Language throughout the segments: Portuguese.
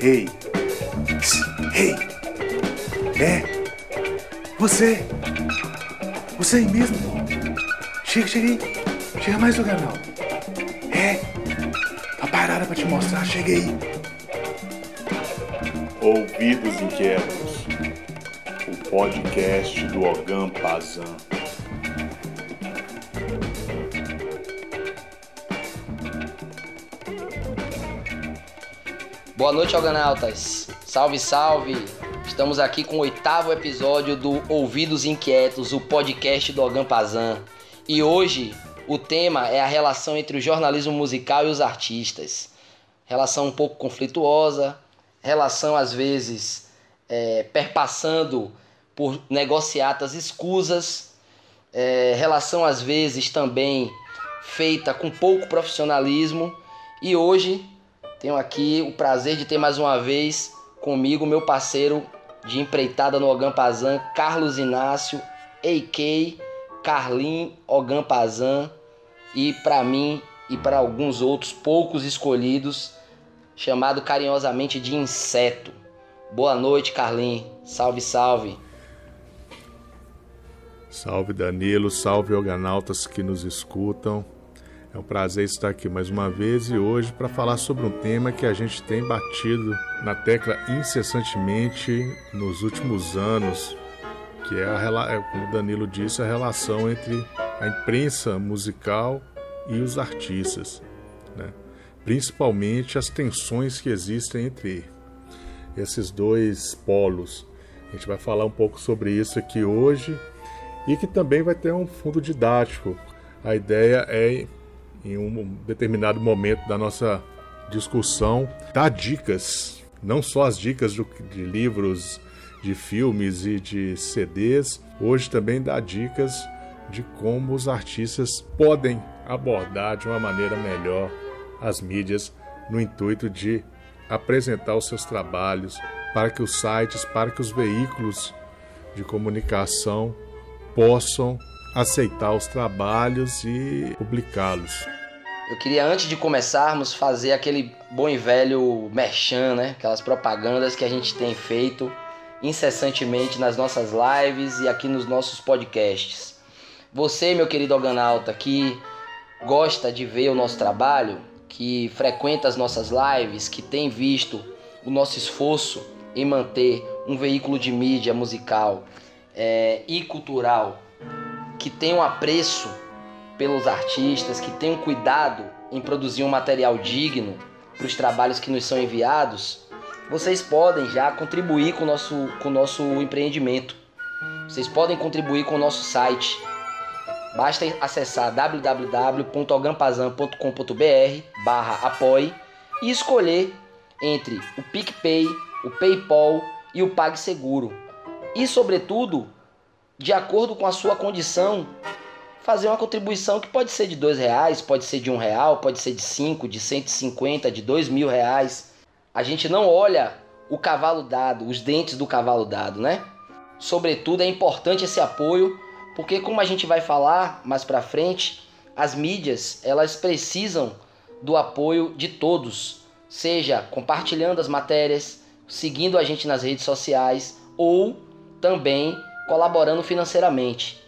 Ei! Ei! É! Você! Você aí mesmo! Chega, chega aí! Chega mais do canal! É! Tá parada pra te mostrar, chega aí! Ouvidos Inquietos, o podcast do Ogam Pazan. Boa noite, Alganautas. Salve, salve. Estamos aqui com o oitavo episódio do Ouvidos Inquietos, o podcast do Ogan Pazan. E hoje o tema é a relação entre o jornalismo musical e os artistas. Relação um pouco conflituosa, relação às vezes é, perpassando por negociatas escusas, é, relação às vezes também feita com pouco profissionalismo. E hoje tenho aqui o prazer de ter mais uma vez comigo meu parceiro de empreitada no Ogampazan, Carlos Inácio, A.K. Carlin Ogampazan e para mim e para alguns outros poucos escolhidos, chamado carinhosamente de Inseto. Boa noite, Carlin. Salve, salve. Salve Danilo, salve organautas que nos escutam. É um prazer estar aqui mais uma vez e hoje para falar sobre um tema que a gente tem batido na tecla incessantemente nos últimos anos, que é, a, é, como o Danilo disse, a relação entre a imprensa musical e os artistas, né? principalmente as tensões que existem entre esses dois polos. A gente vai falar um pouco sobre isso aqui hoje e que também vai ter um fundo didático. A ideia é em um determinado momento da nossa discussão, dar dicas, não só as dicas de livros, de filmes e de CDs, hoje também dá dicas de como os artistas podem abordar de uma maneira melhor as mídias no intuito de apresentar os seus trabalhos para que os sites, para que os veículos de comunicação possam aceitar os trabalhos e publicá-los. Eu queria, antes de começarmos, fazer aquele bom e velho merchan, né? Aquelas propagandas que a gente tem feito incessantemente nas nossas lives e aqui nos nossos podcasts. Você, meu querido organauta, que gosta de ver o nosso trabalho, que frequenta as nossas lives, que tem visto o nosso esforço em manter um veículo de mídia musical é, e cultural que tem um apreço pelos artistas, que tem um cuidado em produzir um material digno para os trabalhos que nos são enviados, vocês podem já contribuir com o nosso, com o nosso empreendimento. Vocês podem contribuir com o nosso site. Basta acessar www.ogampazan.com.br barra apoie e escolher entre o PicPay, o PayPal e o PagSeguro. E, sobretudo, de acordo com a sua condição, fazer uma contribuição que pode ser de dois reais, pode ser de um real, pode ser de cinco, de 150, de dois mil reais. A gente não olha o cavalo dado, os dentes do cavalo dado, né? Sobretudo é importante esse apoio, porque como a gente vai falar mais para frente, as mídias elas precisam do apoio de todos, seja compartilhando as matérias, seguindo a gente nas redes sociais ou também colaborando financeiramente.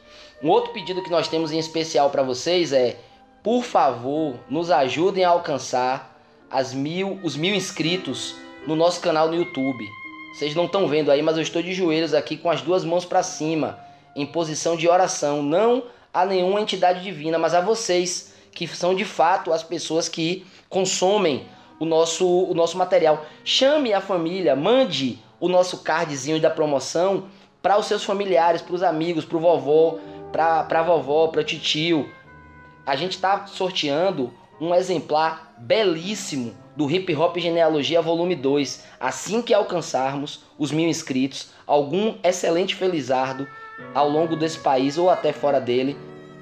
Um outro pedido que nós temos em especial para vocês é, por favor, nos ajudem a alcançar as mil, os mil inscritos no nosso canal no YouTube. Vocês não estão vendo aí, mas eu estou de joelhos aqui com as duas mãos para cima, em posição de oração, não a nenhuma entidade divina, mas a vocês, que são de fato as pessoas que consomem o nosso, o nosso material. Chame a família, mande o nosso cardzinho da promoção para os seus familiares, para os amigos, para o vovô, para a vovó, para o tio. A gente está sorteando um exemplar belíssimo do Hip Hop Genealogia Volume 2. Assim que alcançarmos os mil inscritos, algum excelente felizardo ao longo desse país ou até fora dele,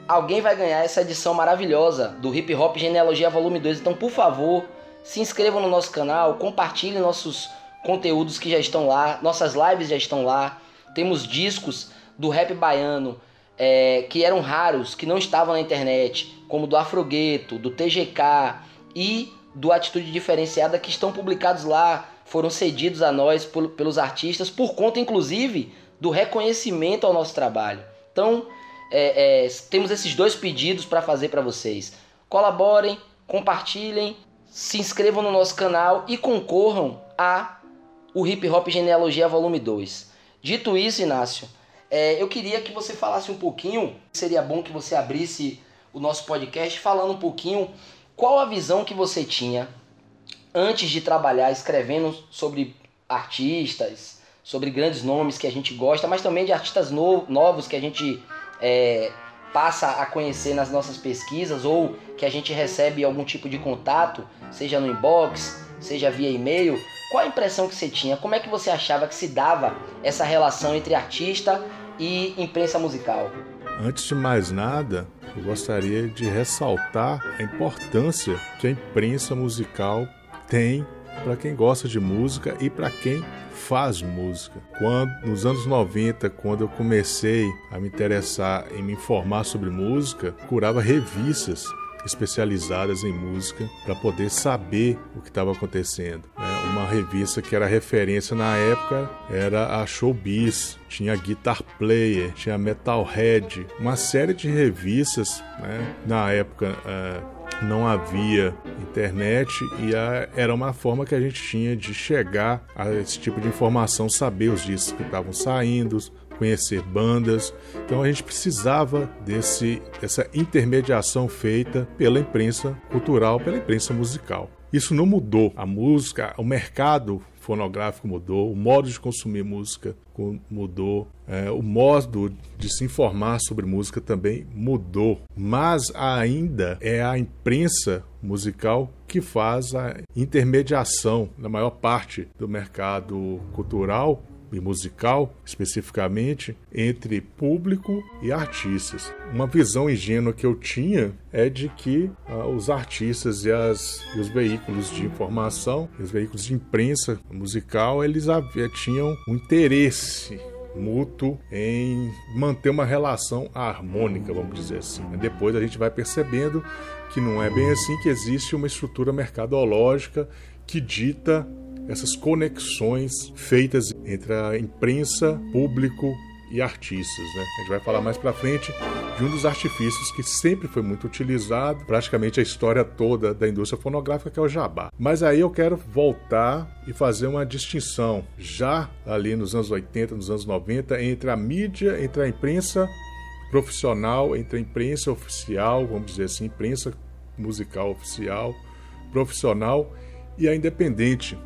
alguém vai ganhar essa edição maravilhosa do Hip Hop Genealogia Volume 2. Então, por favor, se inscrevam no nosso canal, compartilhem nossos conteúdos que já estão lá, nossas lives já estão lá. Temos discos do rap baiano é, que eram raros, que não estavam na internet, como do Afrogueto, do TGK e do Atitude Diferenciada que estão publicados lá, foram cedidos a nós por, pelos artistas, por conta inclusive do reconhecimento ao nosso trabalho. Então, é, é, temos esses dois pedidos para fazer para vocês. Colaborem, compartilhem, se inscrevam no nosso canal e concorram a o Hip Hop Genealogia Volume 2. Dito isso, Inácio, é, eu queria que você falasse um pouquinho, seria bom que você abrisse o nosso podcast falando um pouquinho qual a visão que você tinha antes de trabalhar escrevendo sobre artistas, sobre grandes nomes que a gente gosta, mas também de artistas no, novos que a gente é, passa a conhecer nas nossas pesquisas ou que a gente recebe algum tipo de contato, seja no inbox, seja via e-mail. Qual a impressão que você tinha? Como é que você achava que se dava essa relação entre artista e imprensa musical? Antes de mais nada, eu gostaria de ressaltar a importância que a imprensa musical tem para quem gosta de música e para quem faz música. Quando nos anos 90, quando eu comecei a me interessar em me informar sobre música, curava revistas especializadas em música para poder saber o que estava acontecendo. Uma revista que era referência na época era a Showbiz, tinha Guitar Player, tinha Metalhead, uma série de revistas. Né? Na época uh, não havia internet e a, era uma forma que a gente tinha de chegar a esse tipo de informação, saber os discos que estavam saindo, conhecer bandas. Então a gente precisava desse essa intermediação feita pela imprensa cultural, pela imprensa musical. Isso não mudou. A música, o mercado fonográfico mudou, o modo de consumir música mudou, é, o modo de se informar sobre música também mudou. Mas ainda é a imprensa musical que faz a intermediação na maior parte do mercado cultural e musical, especificamente, entre público e artistas. Uma visão ingênua que eu tinha é de que ah, os artistas e, as, e os veículos de informação, os veículos de imprensa musical, eles havia, tinham um interesse mútuo em manter uma relação harmônica, vamos dizer assim. Depois a gente vai percebendo que não é bem assim, que existe uma estrutura mercadológica que dita essas conexões feitas entre a imprensa, público e artistas. Né? A gente vai falar mais para frente de um dos artifícios que sempre foi muito utilizado, praticamente a história toda da indústria fonográfica, que é o jabá. Mas aí eu quero voltar e fazer uma distinção, já ali nos anos 80, nos anos 90, entre a mídia, entre a imprensa profissional, entre a imprensa oficial, vamos dizer assim, imprensa musical oficial, profissional e a independente,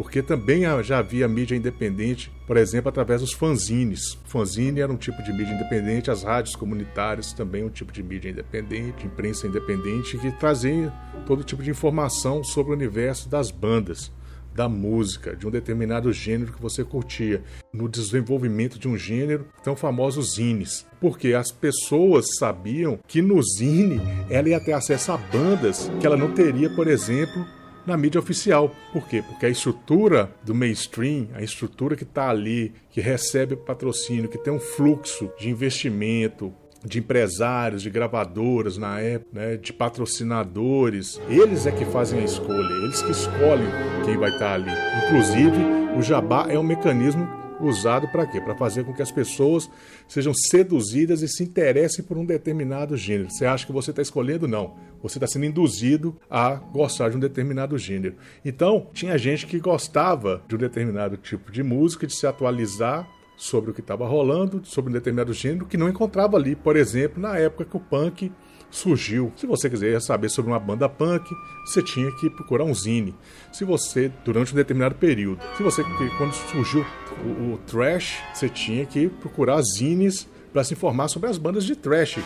porque também já havia mídia independente, por exemplo, através dos fanzines. Fanzine era um tipo de mídia independente, as rádios comunitárias também um tipo de mídia independente, imprensa independente, que trazia todo tipo de informação sobre o universo das bandas da música, de um determinado gênero que você curtia, no desenvolvimento de um gênero, tão famosos zines. Porque as pessoas sabiam que no zine ela ia ter acesso a bandas que ela não teria, por exemplo, na mídia oficial. Por quê? Porque a estrutura do mainstream, a estrutura que está ali, que recebe patrocínio, que tem um fluxo de investimento, de empresários, de gravadoras na época, né, de patrocinadores, eles é que fazem a escolha, eles que escolhem quem vai estar tá ali. Inclusive, o jabá é um mecanismo usado para quê? Para fazer com que as pessoas sejam seduzidas e se interessem por um determinado gênero. Você acha que você está escolhendo? Não. Você está sendo induzido a gostar de um determinado gênero. Então, tinha gente que gostava de um determinado tipo de música, de se atualizar sobre o que estava rolando, sobre um determinado gênero, que não encontrava ali, por exemplo, na época que o punk surgiu. Se você quiser saber sobre uma banda punk, você tinha que procurar um zine. Se você, durante um determinado período, se você, quando surgiu o, o trash, você tinha que procurar zines para se informar sobre as bandas de trash.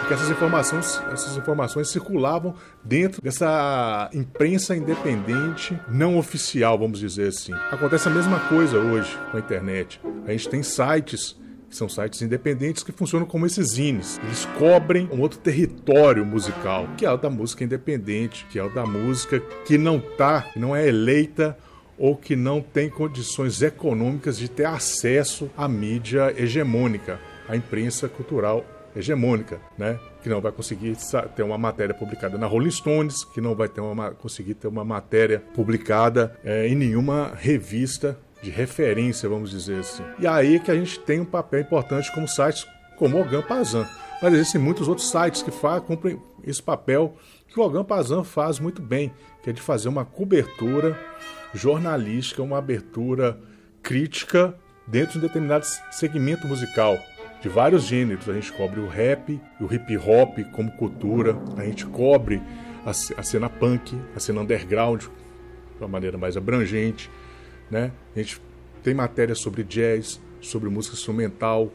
Porque essas informações, essas informações circulavam dentro dessa imprensa independente, não oficial, vamos dizer assim. Acontece a mesma coisa hoje com a internet. A gente tem sites que são sites independentes que funcionam como esses zines. Eles cobrem um outro território musical, que é o da música independente, que é o da música que não tá, não é eleita ou que não tem condições econômicas de ter acesso à mídia hegemônica, à imprensa cultural hegemônica, né? Que não vai conseguir ter uma matéria publicada na Rolling Stones, que não vai ter uma, conseguir ter uma matéria publicada é, em nenhuma revista de referência, vamos dizer assim. E aí que a gente tem um papel importante como sites como o Ogan Pazan. Mas existem muitos outros sites que fazem, cumprem esse papel que o Ogan Pazan faz muito bem, que é de fazer uma cobertura jornalística, uma abertura crítica dentro de um determinado segmento musical de vários gêneros. A gente cobre o rap o hip hop como cultura, a gente cobre a cena punk, a cena underground de uma maneira mais abrangente, né? A gente tem matérias sobre jazz, sobre música instrumental,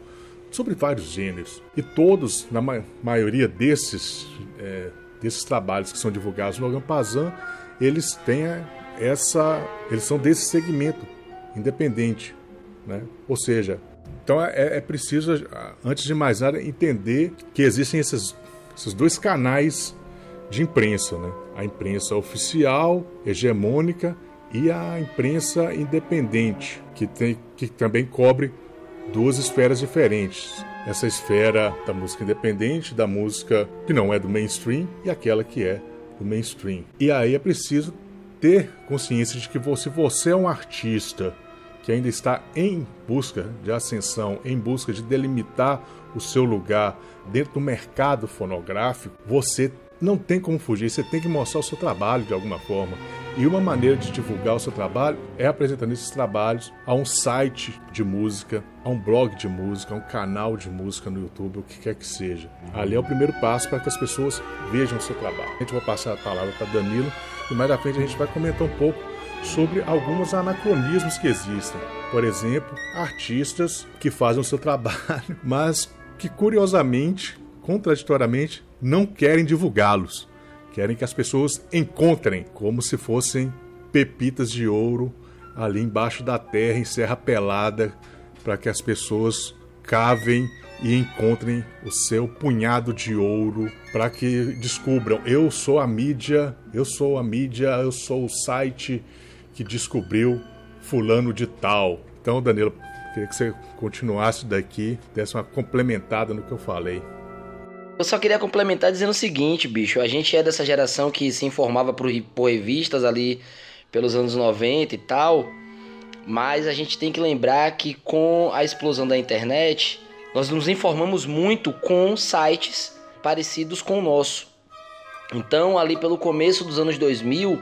sobre vários gêneros. E todos, na ma maioria desses, é, desses trabalhos que são divulgados no Logan Pazan, eles têm essa. Eles são desse segmento independente. Né? Ou seja, então é, é preciso, antes de mais nada, entender que existem esses, esses dois canais de imprensa, né? A imprensa oficial, hegemônica, e a imprensa independente, que, tem, que também cobre duas esferas diferentes. Essa esfera da música independente, da música que não é do mainstream, e aquela que é do mainstream. E aí é preciso ter consciência de que se você é um artista que ainda está em busca de ascensão, em busca de delimitar o seu lugar dentro do mercado fonográfico, você não tem como fugir, você tem que mostrar o seu trabalho de alguma forma. E uma maneira de divulgar o seu trabalho é apresentando esses trabalhos a um site de música, a um blog de música, a um canal de música no YouTube, o que quer que seja. Ali é o primeiro passo para que as pessoas vejam o seu trabalho. A gente vai passar a palavra para Danilo e mais à frente a gente vai comentar um pouco sobre alguns anacronismos que existem. Por exemplo, artistas que fazem o seu trabalho, mas que curiosamente, contraditoriamente, não querem divulgá-los. Querem que as pessoas encontrem como se fossem pepitas de ouro ali embaixo da terra, em Serra Pelada, para que as pessoas cavem e encontrem o seu punhado de ouro para que descubram eu sou a mídia, eu sou a mídia, eu sou o site que descobriu fulano de tal. Então, Danilo, queria que você continuasse daqui, desse uma complementada no que eu falei. Eu só queria complementar dizendo o seguinte, bicho. A gente é dessa geração que se informava por, por revistas ali pelos anos 90 e tal. Mas a gente tem que lembrar que com a explosão da internet, nós nos informamos muito com sites parecidos com o nosso. Então, ali pelo começo dos anos 2000,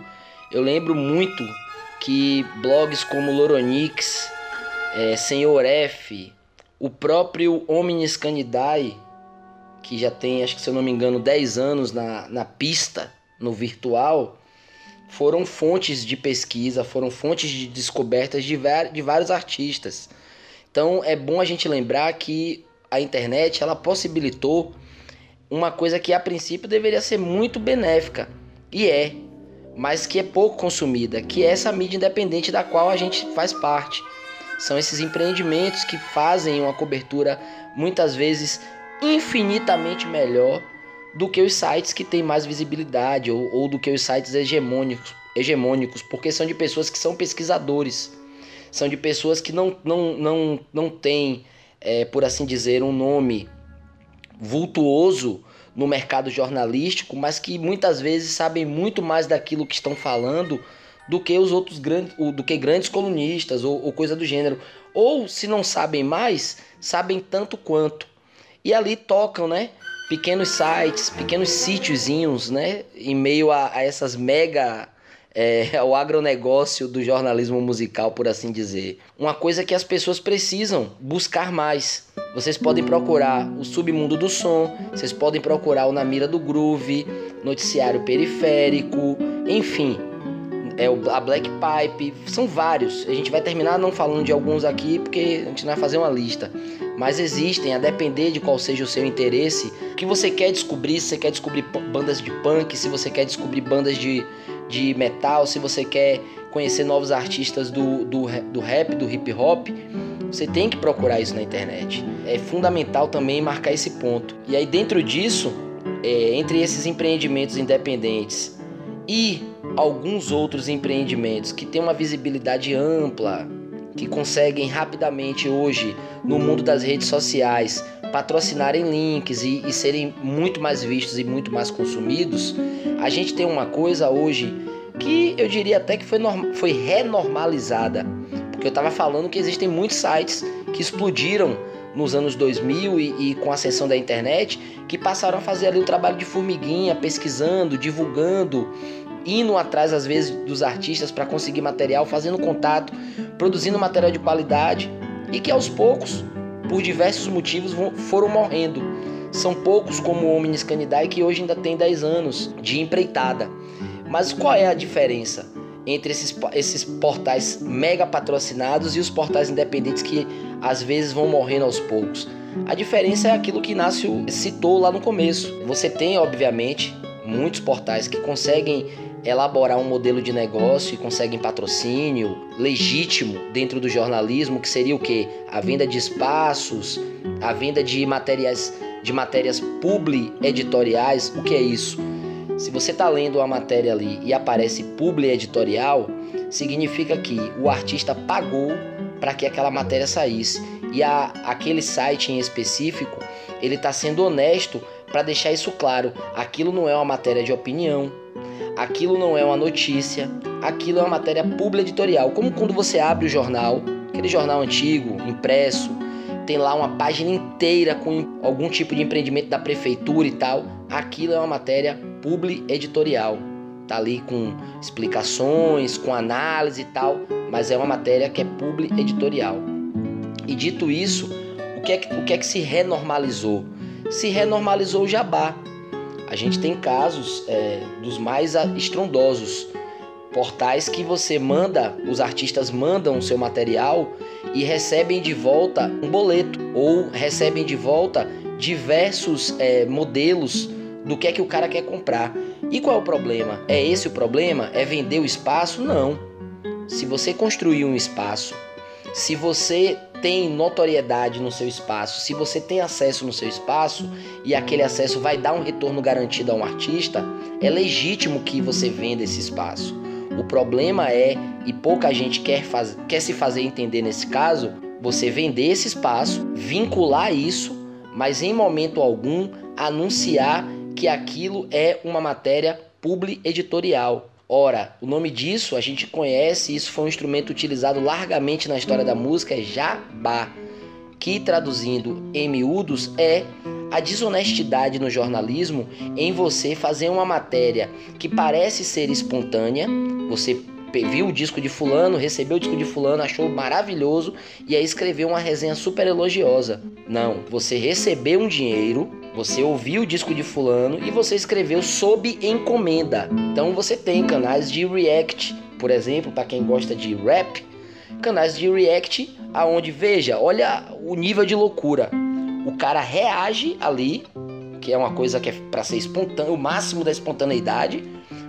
eu lembro muito que blogs como Loronix, é, Senhor F, o próprio Omnis Canidae, que já tem, acho que se eu não me engano, 10 anos na, na pista, no virtual, foram fontes de pesquisa, foram fontes de descobertas de, de vários artistas. Então é bom a gente lembrar que a internet ela possibilitou uma coisa que a princípio deveria ser muito benéfica e é mas que é pouco consumida, que é essa mídia independente da qual a gente faz parte. São esses empreendimentos que fazem uma cobertura muitas vezes infinitamente melhor do que os sites que têm mais visibilidade ou, ou do que os sites hegemônicos, hegemônicos, porque são de pessoas que são pesquisadores, são de pessoas que não, não, não, não têm, é, por assim dizer, um nome vultuoso no mercado jornalístico, mas que muitas vezes sabem muito mais daquilo que estão falando do que os outros grandes, do que grandes colunistas ou, ou coisa do gênero. Ou se não sabem mais, sabem tanto quanto. E ali tocam, né? Pequenos sites, pequenos sítiozinhos, né? Em meio a, a essas mega é, o agronegócio do jornalismo musical, por assim dizer. Uma coisa que as pessoas precisam buscar mais. Vocês podem procurar o Submundo do Som, vocês podem procurar o Na Mira do Groove, Noticiário Periférico, enfim, é a Black Pipe, são vários. A gente vai terminar não falando de alguns aqui porque a gente não vai fazer uma lista. Mas existem, a depender de qual seja o seu interesse, o que você quer descobrir, se você quer descobrir bandas de punk, se você quer descobrir bandas de, de metal, se você quer conhecer novos artistas do, do, do rap, do hip hop, você tem que procurar isso na internet. É fundamental também marcar esse ponto. E aí, dentro disso, é, entre esses empreendimentos independentes e alguns outros empreendimentos que têm uma visibilidade ampla, que conseguem rapidamente hoje, no mundo das redes sociais, patrocinarem links e, e serem muito mais vistos e muito mais consumidos, a gente tem uma coisa hoje que eu diria até que foi, foi renormalizada. Porque eu estava falando que existem muitos sites que explodiram nos anos 2000 e, e, com a ascensão da internet, que passaram a fazer ali o trabalho de formiguinha, pesquisando, divulgando, indo atrás às vezes dos artistas para conseguir material, fazendo contato, produzindo material de qualidade e que aos poucos, por diversos motivos, foram morrendo. São poucos como o Omnis Canidae que hoje ainda tem 10 anos de empreitada. Mas qual é a diferença entre esses, esses portais mega patrocinados e os portais independentes que às vezes vão morrendo aos poucos? A diferença é aquilo que Inácio citou lá no começo. Você tem, obviamente, muitos portais que conseguem elaborar um modelo de negócio e conseguem patrocínio legítimo dentro do jornalismo, que seria o que? A venda de espaços, a venda de materiais de matérias publi editoriais. O que é isso? Se você está lendo uma matéria ali e aparece publi editorial, significa que o artista pagou para que aquela matéria saísse. E a, aquele site em específico, ele está sendo honesto para deixar isso claro. Aquilo não é uma matéria de opinião, aquilo não é uma notícia, aquilo é uma matéria pública editorial. Como quando você abre o jornal, aquele jornal antigo, impresso, tem lá uma página inteira com algum tipo de empreendimento da prefeitura e tal. Aquilo é uma matéria publi editorial. Tá ali com explicações, com análise e tal, mas é uma matéria que é publi editorial. E dito isso, o que é que, o que, é que se renormalizou? Se renormalizou o jabá. A gente tem casos é, dos mais estrondosos, portais que você manda, os artistas mandam o seu material e recebem de volta um boleto ou recebem de volta diversos é, modelos do que é que o cara quer comprar. E qual é o problema? É esse o problema? É vender o espaço? Não. Se você construir um espaço, se você tem notoriedade no seu espaço, se você tem acesso no seu espaço e aquele acesso vai dar um retorno garantido a um artista, é legítimo que você venda esse espaço. O problema é, e pouca gente quer, faz, quer se fazer entender nesse caso, você vender esse espaço, vincular isso, mas em momento algum anunciar que aquilo é uma matéria publi editorial. Ora, o nome disso a gente conhece, isso foi um instrumento utilizado largamente na história da música, é jabá, que traduzindo em miúdos é a desonestidade no jornalismo em você fazer uma matéria que parece ser espontânea, você viu o disco de fulano, recebeu o disco de fulano, achou maravilhoso e aí escreveu uma resenha super elogiosa. Não, você recebeu um dinheiro, você ouviu o disco de fulano e você escreveu sob encomenda. Então você tem canais de react, por exemplo, para quem gosta de rap, canais de react aonde veja, olha o nível de loucura. O cara reage ali, que é uma coisa que é para ser espontâneo, o máximo da espontaneidade,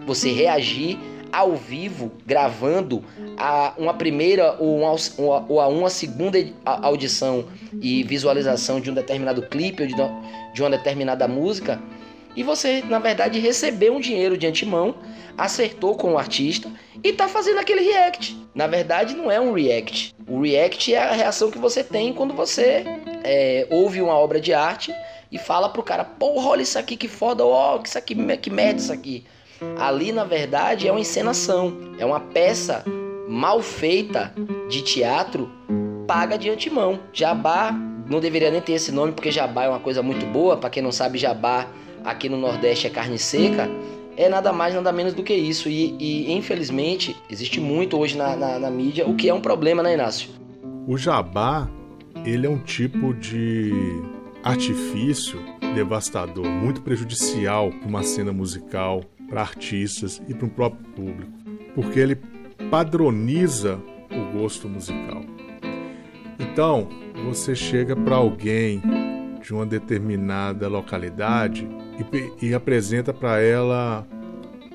você reagir ao vivo, gravando a uma primeira ou, uma, ou a uma segunda audição e visualização de um determinado clipe ou de, de uma determinada música, e você, na verdade, recebeu um dinheiro de antemão, acertou com o artista e tá fazendo aquele react. Na verdade, não é um react. O react é a reação que você tem quando você é, ouve uma obra de arte e fala pro cara, porra, olha isso aqui que foda, ó, oh, isso aqui, que merda isso aqui. Ali, na verdade, é uma encenação, é uma peça mal feita de teatro paga de antemão. Jabá não deveria nem ter esse nome porque jabá é uma coisa muito boa. Para quem não sabe, jabá aqui no Nordeste é carne seca. É nada mais, nada menos do que isso. E, e infelizmente, existe muito hoje na, na, na mídia, o que é um problema, né, Inácio? O jabá, ele é um tipo de artifício devastador, muito prejudicial para uma cena musical, para artistas e para o próprio público, porque ele padroniza o gosto musical. Então, você chega para alguém de uma determinada localidade e, e apresenta para ela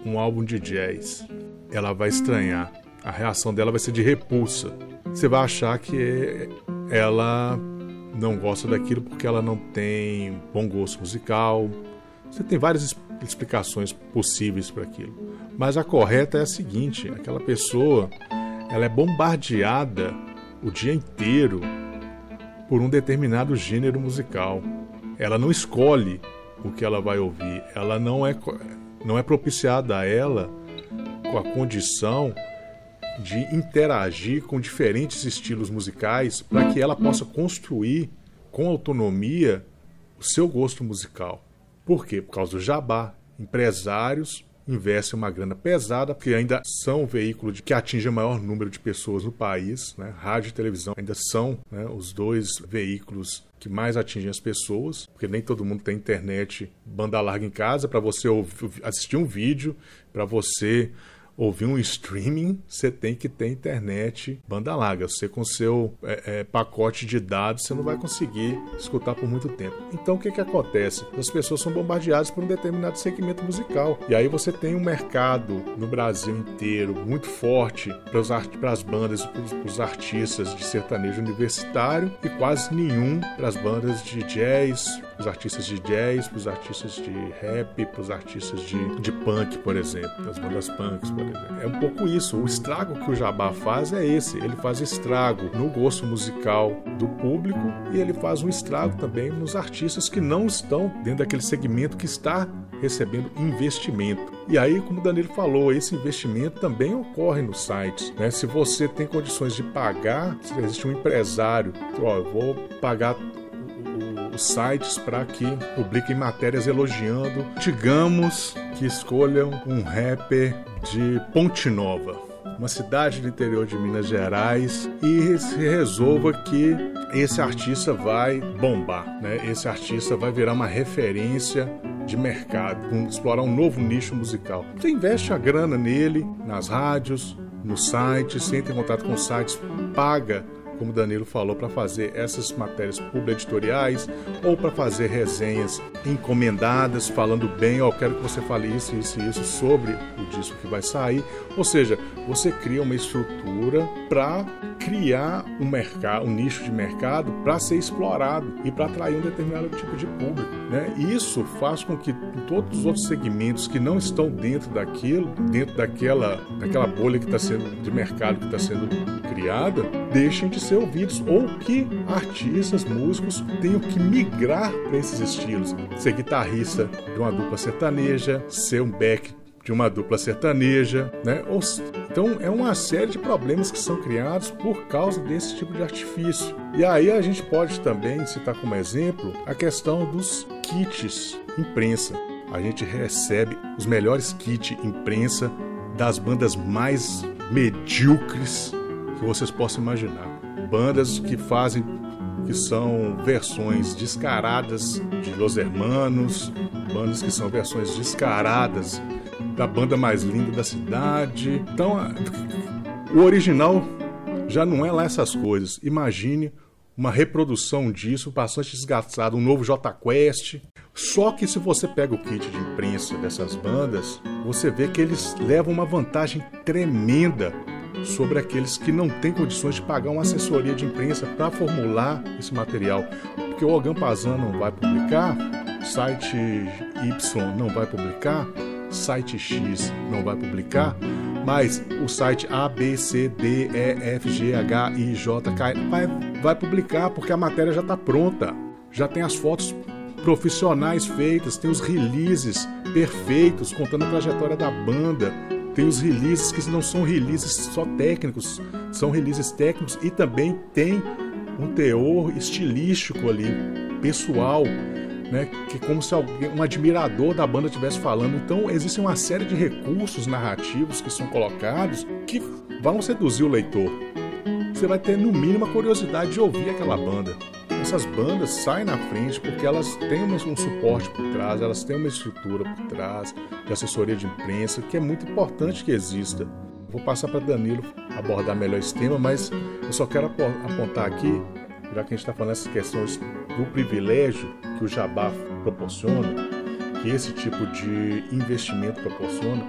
um álbum de jazz. Ela vai estranhar. A reação dela vai ser de repulsa. Você vai achar que ela não gosta daquilo porque ela não tem bom gosto musical. Você tem várias explicações possíveis para aquilo. Mas a correta é a seguinte: aquela pessoa ela é bombardeada o dia inteiro por um determinado gênero musical. ela não escolhe o que ela vai ouvir, ela não é, não é propiciada a ela com a condição de interagir com diferentes estilos musicais para que ela possa construir com autonomia o seu gosto musical. Por quê? Por causa do jabá. Empresários investem uma grana pesada, porque ainda são o veículo que atinge o maior número de pessoas no país. Né? Rádio e televisão ainda são né, os dois veículos que mais atingem as pessoas, porque nem todo mundo tem internet banda larga em casa para você assistir um vídeo, para você ouvir um streaming, você tem que ter internet banda larga. Você com seu é, é, pacote de dados, você não vai conseguir escutar por muito tempo. Então o que, que acontece? As pessoas são bombardeadas por um determinado segmento musical. E aí você tem um mercado no Brasil inteiro muito forte para as bandas, para os artistas de sertanejo universitário e quase nenhum para as bandas de jazz, para os artistas de jazz, para os artistas de rap, para os artistas de, de punk, por exemplo, as bandas punks, por exemplo. É um pouco isso. O estrago que o Jabá faz é esse. Ele faz estrago no gosto musical do público e ele faz um estrago também nos artistas que não estão dentro daquele segmento que está recebendo investimento. E aí, como o Danilo falou, esse investimento também ocorre nos sites. Né? Se você tem condições de pagar, se existe um empresário, ó, eu vou pagar sites para que publiquem matérias elogiando. Digamos que escolham um rapper de Ponte Nova, uma cidade do interior de Minas Gerais, e se resolva que esse artista vai bombar, né? Esse artista vai virar uma referência de mercado, explorar um novo nicho musical. Você investe a grana nele, nas rádios, no site, você entra em contato com sites, paga como Danilo falou, para fazer essas matérias editoriais ou para fazer resenhas encomendadas, falando bem, ó, oh, quero que você fale isso, isso e isso sobre o disco que vai sair. Ou seja, você cria uma estrutura para criar um mercado, um nicho de mercado para ser explorado e para atrair um determinado tipo de público. Né? Isso faz com que todos os outros segmentos que não estão dentro daquilo, dentro daquela, daquela bolha que está sendo de mercado que está sendo criada, deixem de ser ouvidos ou que artistas, músicos tenham que migrar para esses estilos. Ser guitarrista de uma dupla sertaneja, ser um back de uma dupla sertaneja, né? Então é uma série de problemas que são criados por causa desse tipo de artifício. E aí a gente pode também citar como exemplo a questão dos kits imprensa. A gente recebe os melhores kits imprensa das bandas mais medíocres que vocês possam imaginar. Bandas que fazem que são versões descaradas de Los Hermanos, bandas que são versões descaradas da banda mais linda da cidade. Então, o original já não é lá essas coisas. Imagine uma reprodução disso, bastante desgastado, um novo J Quest. Só que se você pega o kit de imprensa dessas bandas, você vê que eles levam uma vantagem tremenda sobre aqueles que não têm condições de pagar uma assessoria de imprensa para formular esse material. Porque o Ogan Pazan não vai publicar, site Y não vai publicar, site X não vai publicar, mas o site A, B, C, D, E, F, G, H, I, J, K vai, vai publicar porque a matéria já está pronta. Já tem as fotos profissionais feitas, tem os releases perfeitos contando a trajetória da banda, tem os releases que não são releases só técnicos, são releases técnicos e também tem um teor estilístico ali, pessoal, né? Que como se alguém, um admirador da banda estivesse falando. Então existe uma série de recursos narrativos que são colocados que vão seduzir o leitor. Você vai ter no mínimo a curiosidade de ouvir aquela banda essas bandas saem na frente porque elas têm um suporte por trás, elas têm uma estrutura por trás de assessoria de imprensa que é muito importante que exista. Vou passar para Danilo abordar melhor esse tema, mas eu só quero apontar aqui, já que a gente está falando essas questões do privilégio que o Jabá proporciona, que esse tipo de investimento proporciona,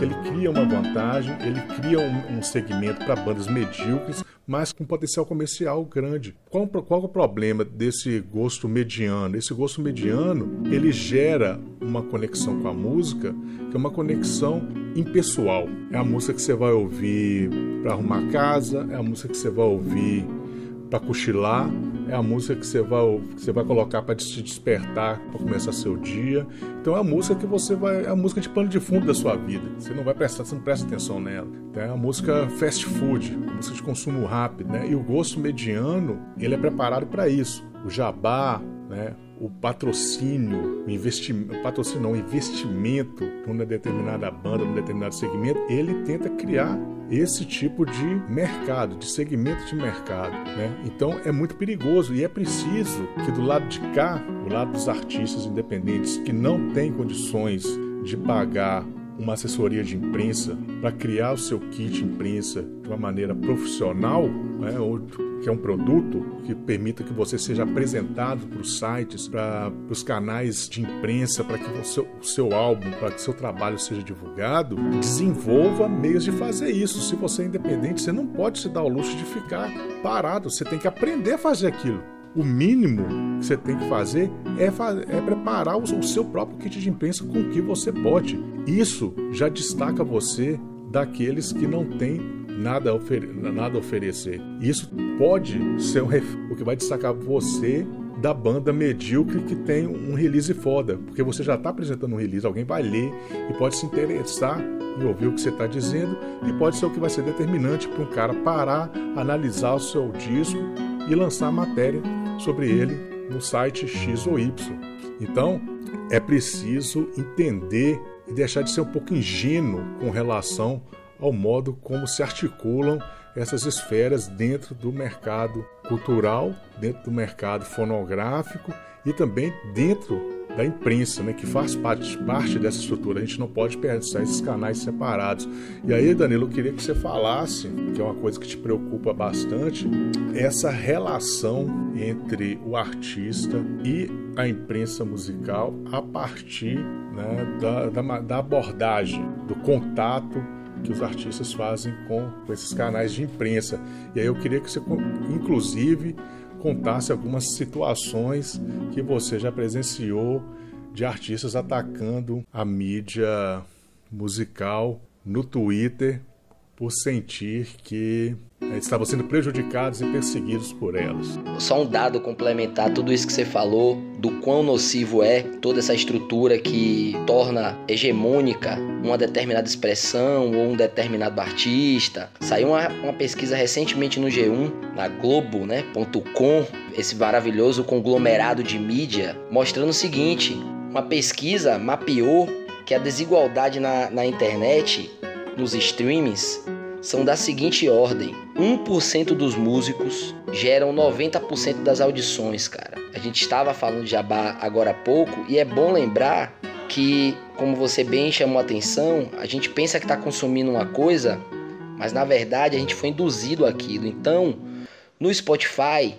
ele cria uma vantagem, ele cria um, um segmento para bandas medíocres, mas com potencial comercial grande. Qual, qual é o problema desse gosto mediano? Esse gosto mediano ele gera uma conexão com a música, que é uma conexão impessoal. É a música que você vai ouvir para arrumar casa, é a música que você vai ouvir para cochilar, é a música que você vai, que você vai colocar para te despertar, para começar seu dia. Então é a música que você vai, é a música de pano de fundo da sua vida. Você não vai prestar, você não presta atenção nela. Então, é a música fast food, música de consumo rápido, né? E o gosto mediano, ele é preparado para isso. O jabá, né? o patrocínio, o investimento, patrocínio não, investimento numa determinada banda, num determinado segmento, ele tenta criar esse tipo de mercado, de segmento de mercado. Né? Então é muito perigoso e é preciso que do lado de cá, do lado dos artistas independentes que não têm condições de pagar uma assessoria de imprensa para criar o seu kit imprensa de uma maneira profissional, né, ou que é um produto que permita que você seja apresentado para os sites, para os canais de imprensa, para que o seu, o seu álbum, para que o seu trabalho seja divulgado, desenvolva meios de fazer isso. Se você é independente, você não pode se dar o luxo de ficar parado, você tem que aprender a fazer aquilo. O mínimo que você tem que fazer é, é preparar o, seu próprio kit de imprensa com o que você pode. Isso já destaca você daqueles que não têm nada a, nada a oferecer. Isso pode ser um o que vai destacar você da banda medíocre que tem um release foda, porque você já está apresentando um release, alguém vai ler e pode se interessar em ouvir o que você está dizendo e pode ser o que vai ser determinante para um cara parar, analisar o seu disco e lançar a matéria sobre ele no site X ou Y. Então, é preciso entender e deixar de ser um pouco ingênuo com relação ao modo como se articulam essas esferas dentro do mercado cultural, dentro do mercado fonográfico e também dentro da imprensa, né, que faz parte, parte dessa estrutura. A gente não pode pensar esses canais separados. E aí, Danilo, eu queria que você falasse, que é uma coisa que te preocupa bastante, essa relação entre o artista e a imprensa musical a partir né, da, da, da abordagem, do contato que os artistas fazem com, com esses canais de imprensa. E aí eu queria que você, inclusive, contasse algumas situações que você já presenciou de artistas atacando a mídia musical no Twitter por sentir que eh, estavam sendo prejudicados e perseguidos por elas. Só um dado complementar tudo isso que você falou, do quão nocivo é toda essa estrutura que torna hegemônica uma determinada expressão ou um determinado artista. Saiu uma, uma pesquisa recentemente no G1, na Globo, né, .com, esse maravilhoso conglomerado de mídia, mostrando o seguinte, uma pesquisa mapeou que a desigualdade na, na internet, nos streamings, são da seguinte ordem: 1% dos músicos geram 90% das audições, cara. A gente estava falando de Jabá agora há pouco e é bom lembrar que, como você bem chamou a atenção, a gente pensa que está consumindo uma coisa, mas na verdade a gente foi induzido àquilo. Então, no Spotify,